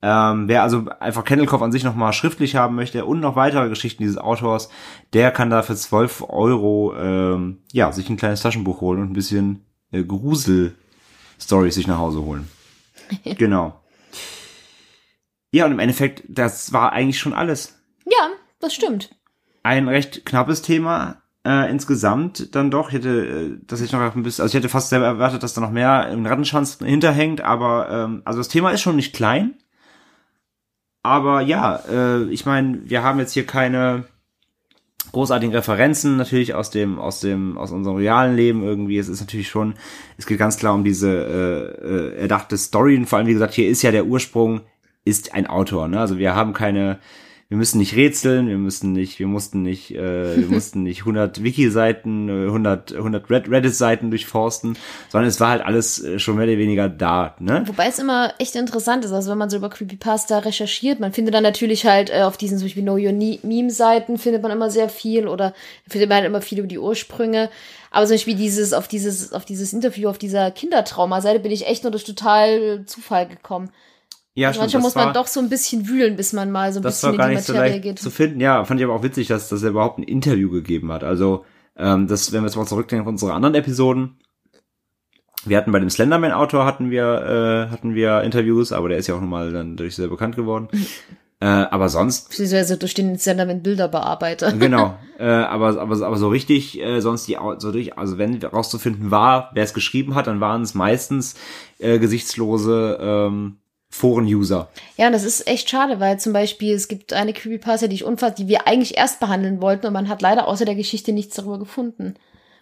Ähm, wer also einfach Candlecove an sich nochmal schriftlich haben möchte und noch weitere Geschichten dieses Autors, der kann da für 12 Euro ähm, ja, sich ein kleines Taschenbuch holen und ein bisschen äh, Grusel-Stories sich nach Hause holen. [LAUGHS] genau. Ja, und im Endeffekt, das war eigentlich schon alles. Ja, das stimmt. Ein recht knappes Thema, äh, insgesamt dann doch. Ich hätte, äh, dass ich noch ein bisschen, also ich hätte fast selber erwartet, dass da noch mehr im Rattenschwanz hinterhängt, aber ähm, also das Thema ist schon nicht klein. Aber ja, äh, ich meine, wir haben jetzt hier keine großartigen Referenzen natürlich aus dem aus dem aus unserem realen Leben irgendwie. Es ist natürlich schon, es geht ganz klar um diese äh, äh, erdachte Story. Und vor allem wie gesagt, hier ist ja der Ursprung ist ein Autor. Ne? Also wir haben keine wir müssen nicht rätseln, wir müssen nicht, wir mussten nicht, äh, wir [LAUGHS] mussten nicht 100 Wiki-Seiten, äh, 100, 100 Red- Reddit-Seiten durchforsten, sondern es war halt alles äh, schon mehr oder weniger da, ne? Wobei es immer echt interessant ist, also wenn man so über Creepypasta recherchiert, man findet dann natürlich halt äh, auf diesen zum Beispiel Know Your Ne- Meme-Seiten findet man immer sehr viel oder findet man halt immer viel über die Ursprünge. Aber zum Beispiel dieses, auf dieses, auf dieses Interview auf dieser Kindertrauma-Seite bin ich echt nur durch total Zufall gekommen. Ja, Also manchmal muss man doch so ein bisschen wühlen, bis man mal so ein bisschen in die so Materie leicht geht. zu finden. Ja, fand ich aber auch witzig, dass, dass er überhaupt ein Interview gegeben hat. Also, ähm, das, wenn wir jetzt mal zurückdenken auf unsere anderen Episoden, wir hatten bei dem Slenderman-Autor hatten wir, äh, hatten wir Interviews, aber der ist ja auch nochmal dann durch sehr bekannt geworden. äh, aber sonst Beziehungsweise durch den Sender mit Bilderbearbeiter. [LAUGHS] genau. [LAUGHS] Äh, aber, aber, aber so richtig, äh, sonst die, so durch, also wenn rauszufinden war, wer es geschrieben hat, dann waren es meistens äh, gesichtslose ähm, Foren-User. Ja, und das ist echt schade, weil zum Beispiel es gibt eine Creepypasta, die ich unfassbar, die wir eigentlich erst behandeln wollten und man hat leider außer der Geschichte nichts darüber gefunden.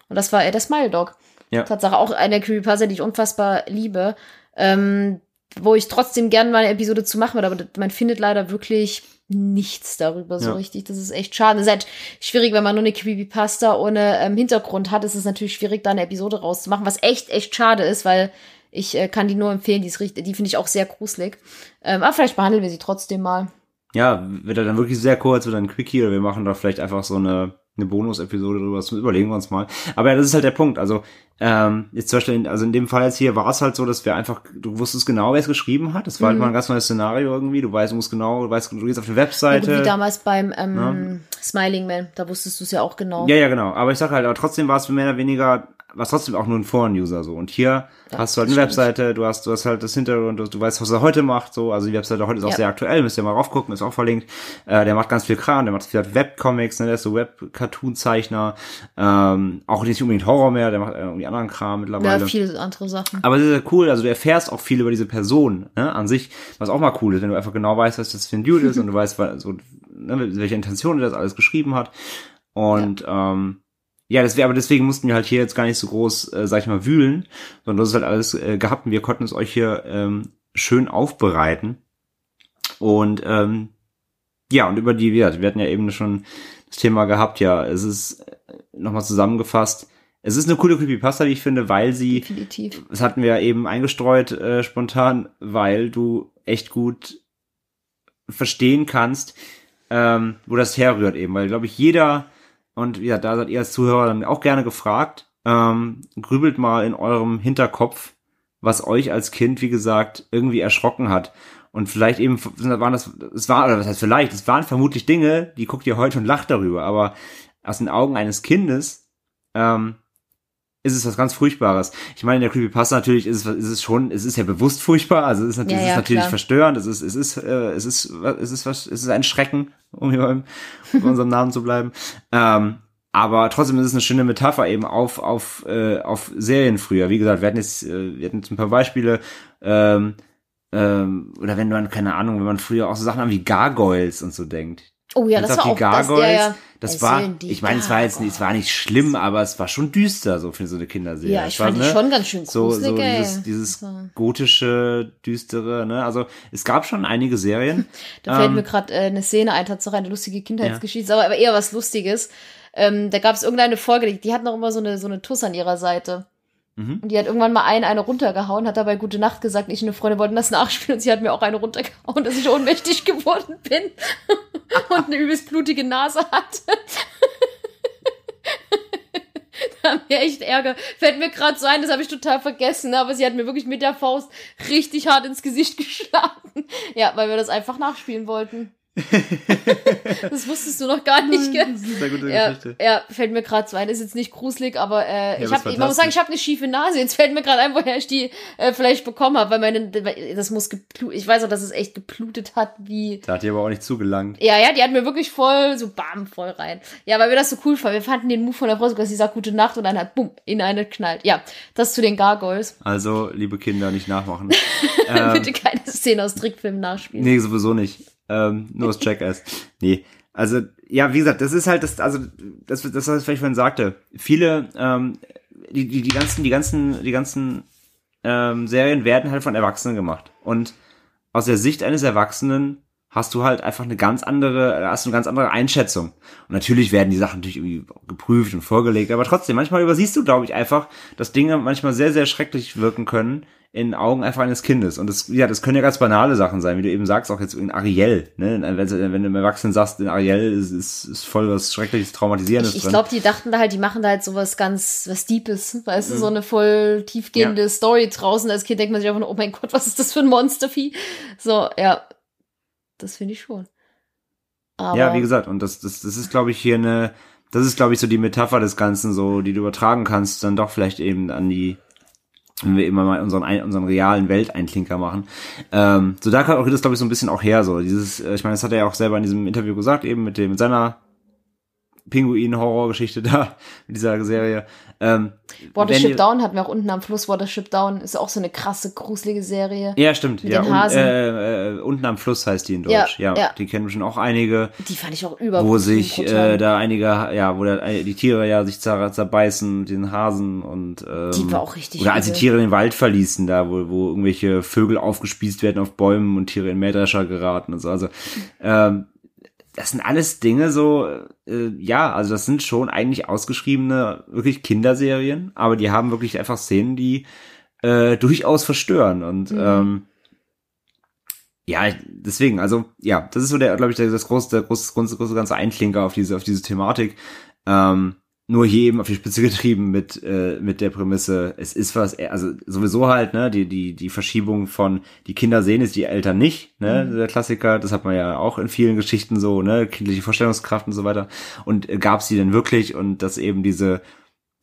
Und das war äh, der Smile Dog. Ja. Tatsache auch eine Creepypasta, die ich unfassbar liebe. Ähm, wo ich trotzdem gerne mal eine Episode zu machen würde, aber man findet leider wirklich nichts darüber so Ja. richtig. Das ist echt schade. Es ist halt schwierig, wenn man nur eine Creepypasta ohne ähm, Hintergrund hat. ist Es natürlich schwierig, da eine Episode rauszumachen, was echt, echt schade ist, weil ich äh, kann die nur empfehlen. Die, ist richtig, die finde ich auch sehr gruselig. Ähm, aber vielleicht behandeln wir sie trotzdem mal. Ja, wird er dann wirklich sehr kurz, wird dann ein Quickie oder wir machen da vielleicht einfach so eine, eine Bonus-Episode drüber, das überlegen wir uns mal. Aber ja, das ist halt der Punkt. Also, ähm, jetzt zum Beispiel, in, also in dem Fall jetzt hier war es halt so, dass wir einfach, du wusstest genau, wer es geschrieben hat. Das war halt mal ein ganz neues Szenario irgendwie. Du weißt, du musst genau, du weißt, du gehst auf die Ja, gut, Webseite. wie damals beim ähm, Ja. Smiling Man, da wusstest du es ja auch genau. Ja, ja, genau. Aber ich sag halt, aber trotzdem war es mehr oder weniger, war es trotzdem auch nur ein Foren-User so. Und hier Ja, hast du halt eine stimmt. Webseite, du hast, du hast halt das Hintergrund, du, du weißt, was er heute macht, so. Also die Webseite heute ist auch Ja. sehr aktuell, müsst ihr mal raufgucken, ist auch verlinkt. Äh, der macht ganz viel Kram, der macht viel Webcomics, ne, der ist so Web-Cartoon-Zeichner, ähm, auch nicht unbedingt Horror mehr, der macht äh, irgendwie anderen Kram Ja, mittlerweile. viele andere Sachen. Aber sehr, sehr cool, also du erfährst auch viel über diese Person, ne, an sich, was auch mal cool ist, wenn du einfach genau weißt, was das für ein Dude ist und du weißt, so, ne, welche Intention er das alles geschrieben hat. Und ähm, ja, das wäre, aber deswegen mussten wir halt hier jetzt gar nicht so groß, äh, sag ich mal, wühlen, sondern das ist halt alles äh, gehabt und wir konnten es euch hier ähm, schön aufbereiten. Und ähm, ja, und über die, wir, wir hatten ja eben schon das Thema gehabt, ja, es ist äh, nochmal zusammengefasst, es ist eine coole Creepypasta, wie ich finde, weil sie Definitiv. das hatten wir eben eingestreut äh, spontan, weil du echt gut verstehen kannst, ähm, wo das herrührt eben. Weil, glaube ich, jeder, und ja, da seid ihr als Zuhörer dann auch gerne gefragt, ähm, grübelt mal in eurem Hinterkopf, was euch als Kind, wie gesagt, irgendwie erschrocken hat. Und vielleicht eben waren das, es war, oder was heißt vielleicht, es waren vermutlich Dinge, die guckt ihr heute und lacht darüber, aber aus den Augen eines Kindes ähm, ist es was ganz Furchtbares. Ich meine, in der Creepypasta natürlich ist es, ist es schon, es ist ja bewusst furchtbar, also es ist natürlich, Ja, es ist ja, natürlich verstörend, es ist, es ist, äh, es ist, es ist was, es ist ein Schrecken, um hier beim, bei unserem Namen zu bleiben. Ähm, aber trotzdem ist es eine schöne Metapher eben auf, auf, äh, auf Serien früher. Wie gesagt, wir hatten jetzt, äh, wir hatten jetzt ein paar Beispiele, ähm, ähm, oder wenn man, keine Ahnung, wenn man früher auch so Sachen an wie Gargoyles und so denkt. Oh ja, das war auch Gargoyles? das, ja, ja. Das Es war, ich meine, es war jetzt nicht, es war nicht schlimm, aber es war schon düster, so für so eine Kinderserie. Ja, Es ich war, fand die ne, schon ganz schön so, gruselig, so ey. dieses, dieses war- gotische, düstere, ne, also es gab schon einige Serien. [LAUGHS] Da fällt Ähm, mir gerade äh, eine Szene ein, tatsächlich eine lustige Kindheitsgeschichte, aber, aber eher was Lustiges. Ähm, da gab es irgendeine Folge, die, die hat noch immer so eine, so eine Tuss an ihrer Seite. Mhm. Und die hat irgendwann mal einen eine runtergehauen, hat dabei gute Nacht gesagt. Ich und eine Freundin wollten das nachspielen und sie hat mir auch eine runtergehauen, dass ich ohnmächtig geworden bin [LAUGHS] und eine übelst blutige Nase hatte. [LAUGHS] da haben wir echt Ärger. Fällt mir gerade so ein, das habe ich total vergessen, aber sie hat mir wirklich mit der Faust richtig hart ins Gesicht [LAUGHS] geschlagen. Ja, weil wir das einfach nachspielen wollten. [LAUGHS] das wusstest du noch gar nicht, gell? Das ist eine sehr gute Ja, Geschichte. ja, fällt mir gerade so ein. Ist jetzt nicht gruselig, aber äh, aber ich hab, man muss sagen, ich habe eine schiefe Nase. Jetzt fällt mir gerade ein, woher ich die äh, vielleicht bekommen habe, weil meine, das muss geblutet. Ich weiß auch, dass es echt geblutet hat, wie. Da hat die aber auch nicht zugelangt. Ja, ja, die hat mir wirklich voll so bam voll rein. Ja, weil wir das so cool fanden. Wir fanden den Move von der Frau sogar, dass sie sagt gute Nacht und dann hat bumm in eine knallt. Ja, das zu den Gargoyles. Also, liebe Kinder, nicht nachmachen. [LAUGHS] Bitte keine Szene aus Trickfilmen nachspielen. Nee, sowieso nicht. Ähm, nur aus Jackass. Nee. Also, ja, wie gesagt, das ist halt das, also, das, das was ich vorhin sagte. Viele, ähm, die, die, die ganzen, die ganzen, die ganzen ähm, Serien werden halt von Erwachsenen gemacht. Und aus der Sicht eines Erwachsenen hast du halt einfach eine ganz andere, hast du eine ganz andere Einschätzung. Und natürlich werden die Sachen natürlich irgendwie geprüft und vorgelegt, aber trotzdem, manchmal übersiehst du, glaube ich, einfach, dass Dinge manchmal sehr, sehr schrecklich wirken können in Augen einfach eines Kindes. Und das, ja, das können ja ganz banale Sachen sein, wie du eben sagst, auch jetzt in Ariel, ne? Wenn, wenn du einem Erwachsenen sagst, in Ariel ist, ist, ist voll was Schreckliches, Traumatisierendes Ich, ich glaube, die dachten da halt, die machen da halt sowas ganz, was Deepes, weißt du, so eine voll tiefgehende Ja. Story draußen. Als Kind denkt man sich einfach nur, oh mein Gott, was ist das für ein Monstervieh? So, ja. Das finde ich schon. Aber, Ja, wie gesagt, und das, das, das ist, glaube ich, hier eine, das ist, glaube ich, so die Metapher des Ganzen, so, die du übertragen kannst, dann doch vielleicht eben an die, wenn wir immer mal unseren, unseren realen Welteinklinker machen. Ähm, so da kommt auch das, glaube ich, so ein bisschen auch her, so dieses, äh, ich meine, das hat er ja auch selber in diesem Interview gesagt, eben mit dem, mit seiner Pinguin-Horrorgeschichte [LAUGHS] da mit dieser Serie. Ähm, Watership ihr- Down hatten wir auch unten am Fluss. Watership Down ist auch so eine krasse, gruselige Serie. Ja, stimmt. Mit ja, den und, Hasen. äh, äh, unten am Fluss heißt die in Ja, Deutsch. Ja, ja. die kennen schon auch einige, Die fand ich auch über wo sich äh, da einige, ja, wo da, äh, die Tiere ja sich zer zerbeißen mit den Hasen und ähm, Die war auch richtig oder als die. Tiere den Wald verließen, da wo, wo irgendwelche Vögel aufgespießt werden auf Bäumen und Tiere in Mähdrescher geraten und so. Also ähm, das sind alles Dinge so, äh, ja, also das sind schon eigentlich ausgeschriebene, wirklich Kinderserien, aber die haben wirklich einfach Szenen, die äh, durchaus verstören und ähm, ja, deswegen, also ja, das ist so der, glaube ich, der, das große, der große, große, große ganze Einklinker auf diese, auf diese Thematik. Ähm, nur hier eben auf die Spitze [LAUGHS] getrieben mit äh, mit der Prämisse, es ist was, also sowieso halt, ne, die die die Verschiebung von die Kinder sehen es, die Eltern nicht, ne, der Klassiker, das hat man ja auch in vielen Geschichten so, ne, kindliche Vorstellungskraft und so weiter. Und äh, gab sie denn wirklich und dass eben diese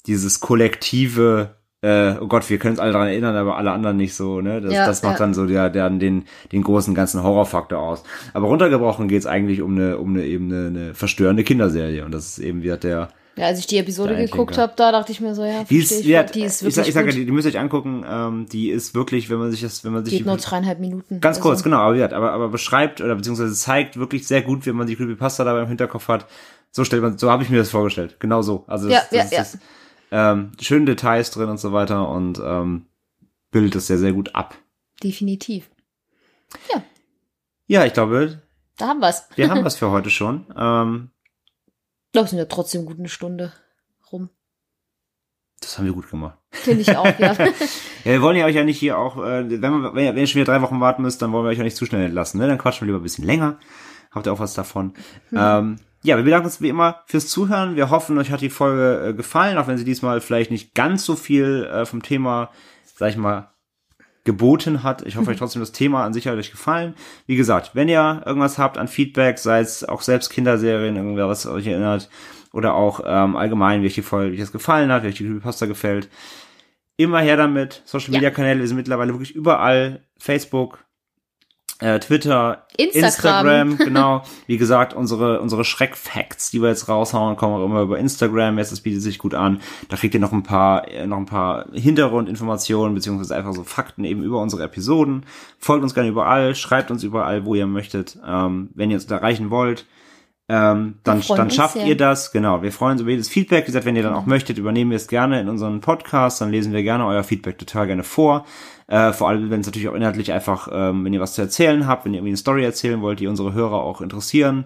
dieses kollektive äh, oh Gott, wir können uns alle daran erinnern, aber alle anderen nicht so, ne? Das, Ja, das macht ja. dann so der, der den, den großen ganzen Horrorfaktor aus. Aber runtergebrochen geht's eigentlich um eine, um eine eben eine, eine verstörende Kinderserie. Und das ist eben wieder der, Ja, als ich die Episode geguckt habe, da dachte ich mir so, ja, die ist, ich, die hat, die ist ich, wirklich sag, ich sage, gut. die, die müsst ihr euch angucken, ähm, die ist wirklich, wenn man sich das, wenn man sich Geht nur dreieinhalb Minuten. Ganz Also, kurz, genau, aber, aber, aber beschreibt oder beziehungsweise zeigt wirklich sehr gut, wenn man die Creepypasta dabei im Hinterkopf hat. So stellt man, so habe ich mir das vorgestellt. Genau so. Also das, Ja, das, ja, ist ja. das, ähm, schöne Details drin und so weiter und ähm, bildet das sehr, sehr gut ab. Definitiv. Ja, ich glaube, Da haben wir's. wir haben [LAUGHS] was für heute schon. Ähm, Das sind ja trotzdem gut eine Stunde rum. das haben wir gut gemacht. Finde ich auch, ja. [LAUGHS] Ja, wir wollen ja euch ja nicht hier auch, äh, wenn, man, wenn, ihr, schon wieder drei Wochen warten müsst, dann wollen wir euch ja nicht zu schnell entlassen. Ne? Dann quatschen wir lieber ein bisschen länger. Habt ihr auch was davon. Ähm, ja, wir bedanken uns wie immer fürs Zuhören. Wir hoffen, euch hat die Folge äh, gefallen, auch wenn sie diesmal vielleicht nicht ganz so viel äh, vom Thema, sag ich mal, geboten hat. Ich hoffe, euch trotzdem das Thema an sich hat euch gefallen. Wie gesagt, wenn ihr irgendwas habt an Feedback, sei es auch selbst Kinderserien, irgendwer, was euch erinnert, oder auch ähm, allgemein, welche Folge euch das gefallen hat, welche Creepypasta gefällt, immer her damit. Social. Media Kanäle, wir sind mittlerweile wirklich überall. Facebook, äh, Twitter, Instagram. Instagram, [LAUGHS] genau. Wie gesagt, unsere, unsere Schreckfacts, die wir jetzt raushauen, kommen auch immer über Instagram. Jetzt, das bietet sich gut an. Da kriegt ihr noch ein paar, äh, noch ein paar Hintergrundinformationen, beziehungsweise einfach so Fakten eben über unsere Episoden. Folgt uns gerne überall, schreibt uns überall, wo ihr möchtet. Ähm, wenn ihr uns da erreichen wollt, ähm, dann, dann schafft ihr das. Genau. Wir freuen uns über jedes Feedback. Wie gesagt, wenn ihr dann auch möchtet, übernehmen wir es gerne in unseren Podcast. Dann lesen wir gerne euer Feedback total gerne vor. Äh, vor allem, wenn es natürlich auch inhaltlich einfach, ähm, wenn ihr was zu erzählen habt, wenn ihr irgendwie eine Story erzählen wollt, die unsere Hörer auch interessieren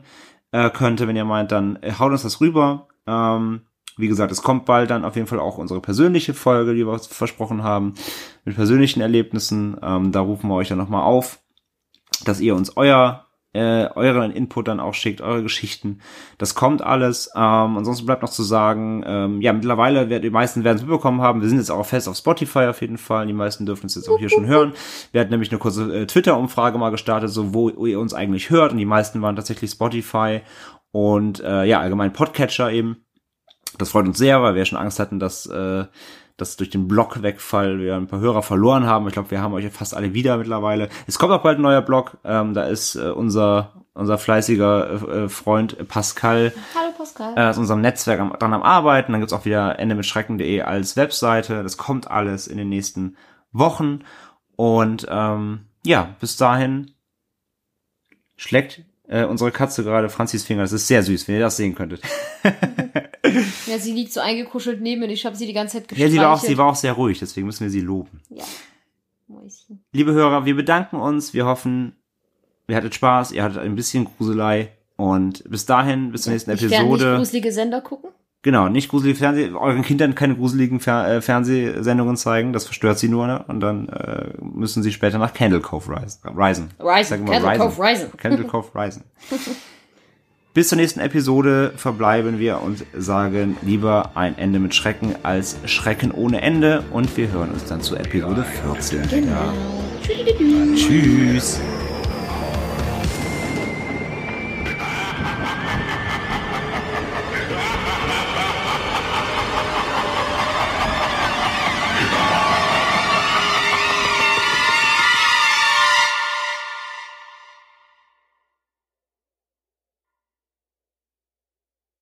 äh, könnte, wenn ihr meint, dann äh, haut uns das rüber. Ähm, wie gesagt, es kommt bald dann auf jeden Fall auch unsere persönliche Folge, die wir versprochen haben, mit persönlichen Erlebnissen. Ähm, da rufen wir euch dann nochmal auf, dass ihr uns euer äh, euren Input dann auch schickt, eure Geschichten. Das kommt alles. Ähm, ansonsten bleibt noch zu sagen, ähm, ja, mittlerweile, wer- die meisten werden es mitbekommen haben, wir sind jetzt auch fest auf Spotify auf jeden Fall. Die meisten dürfen es jetzt auch hier schon [LAUGHS] hören. Wir hatten nämlich eine kurze äh, Twitter-Umfrage mal gestartet, so wo ihr uns eigentlich hört. Und die meisten waren tatsächlich Spotify und äh, ja, allgemein Podcatcher eben. Das freut uns sehr, weil wir schon Angst hatten, dass, äh, dass durch den Blog-Wegfall wir ein paar Hörer verloren haben. Ich glaube, wir haben euch ja fast alle wieder mittlerweile. Es kommt auch bald ein neuer Blog. Ähm, da ist äh, unser unser fleißiger äh, Freund Pascal Hallo Pascal. äh, aus unserem Netzwerk am, dran am Arbeiten. Dann gibt's auch wieder Ende mit Schrecken.de als Webseite. Das kommt alles in den nächsten Wochen. Und ähm, ja, bis dahin schlägt äh, unsere Katze gerade Franzis Finger. Das ist sehr süß, wenn ihr das sehen könntet. [LAUGHS] Ja, sie liegt so eingekuschelt neben mir. Ich habe sie die ganze Zeit Ja, gestreichelt. sie war, auch, sie war auch sehr ruhig, deswegen müssen wir sie loben. Ja. Mäuschen. Liebe Hörer, wir bedanken uns. Wir hoffen, ihr hattet Spaß, ihr hattet ein bisschen Gruselei. Und bis dahin, bis zur nächsten Ich werde nicht Episode. gruselige Sender gucken. Genau, nicht gruselige Fernseh, euren Kindern keine gruseligen Fer äh, Fernsehsendungen zeigen, das verstört sie nur, ne? Und dann äh, müssen sie später nach Candle Cove reisen. Reisen. Risen. Mal Candle Risen. Cove Risen. Candle Cove reisen. [LAUGHS] Bis zur nächsten Episode verbleiben wir und sagen lieber ein Ende mit Schrecken als Schrecken ohne Ende. Und wir hören uns dann zu Episode 14 wieder. Tschüss.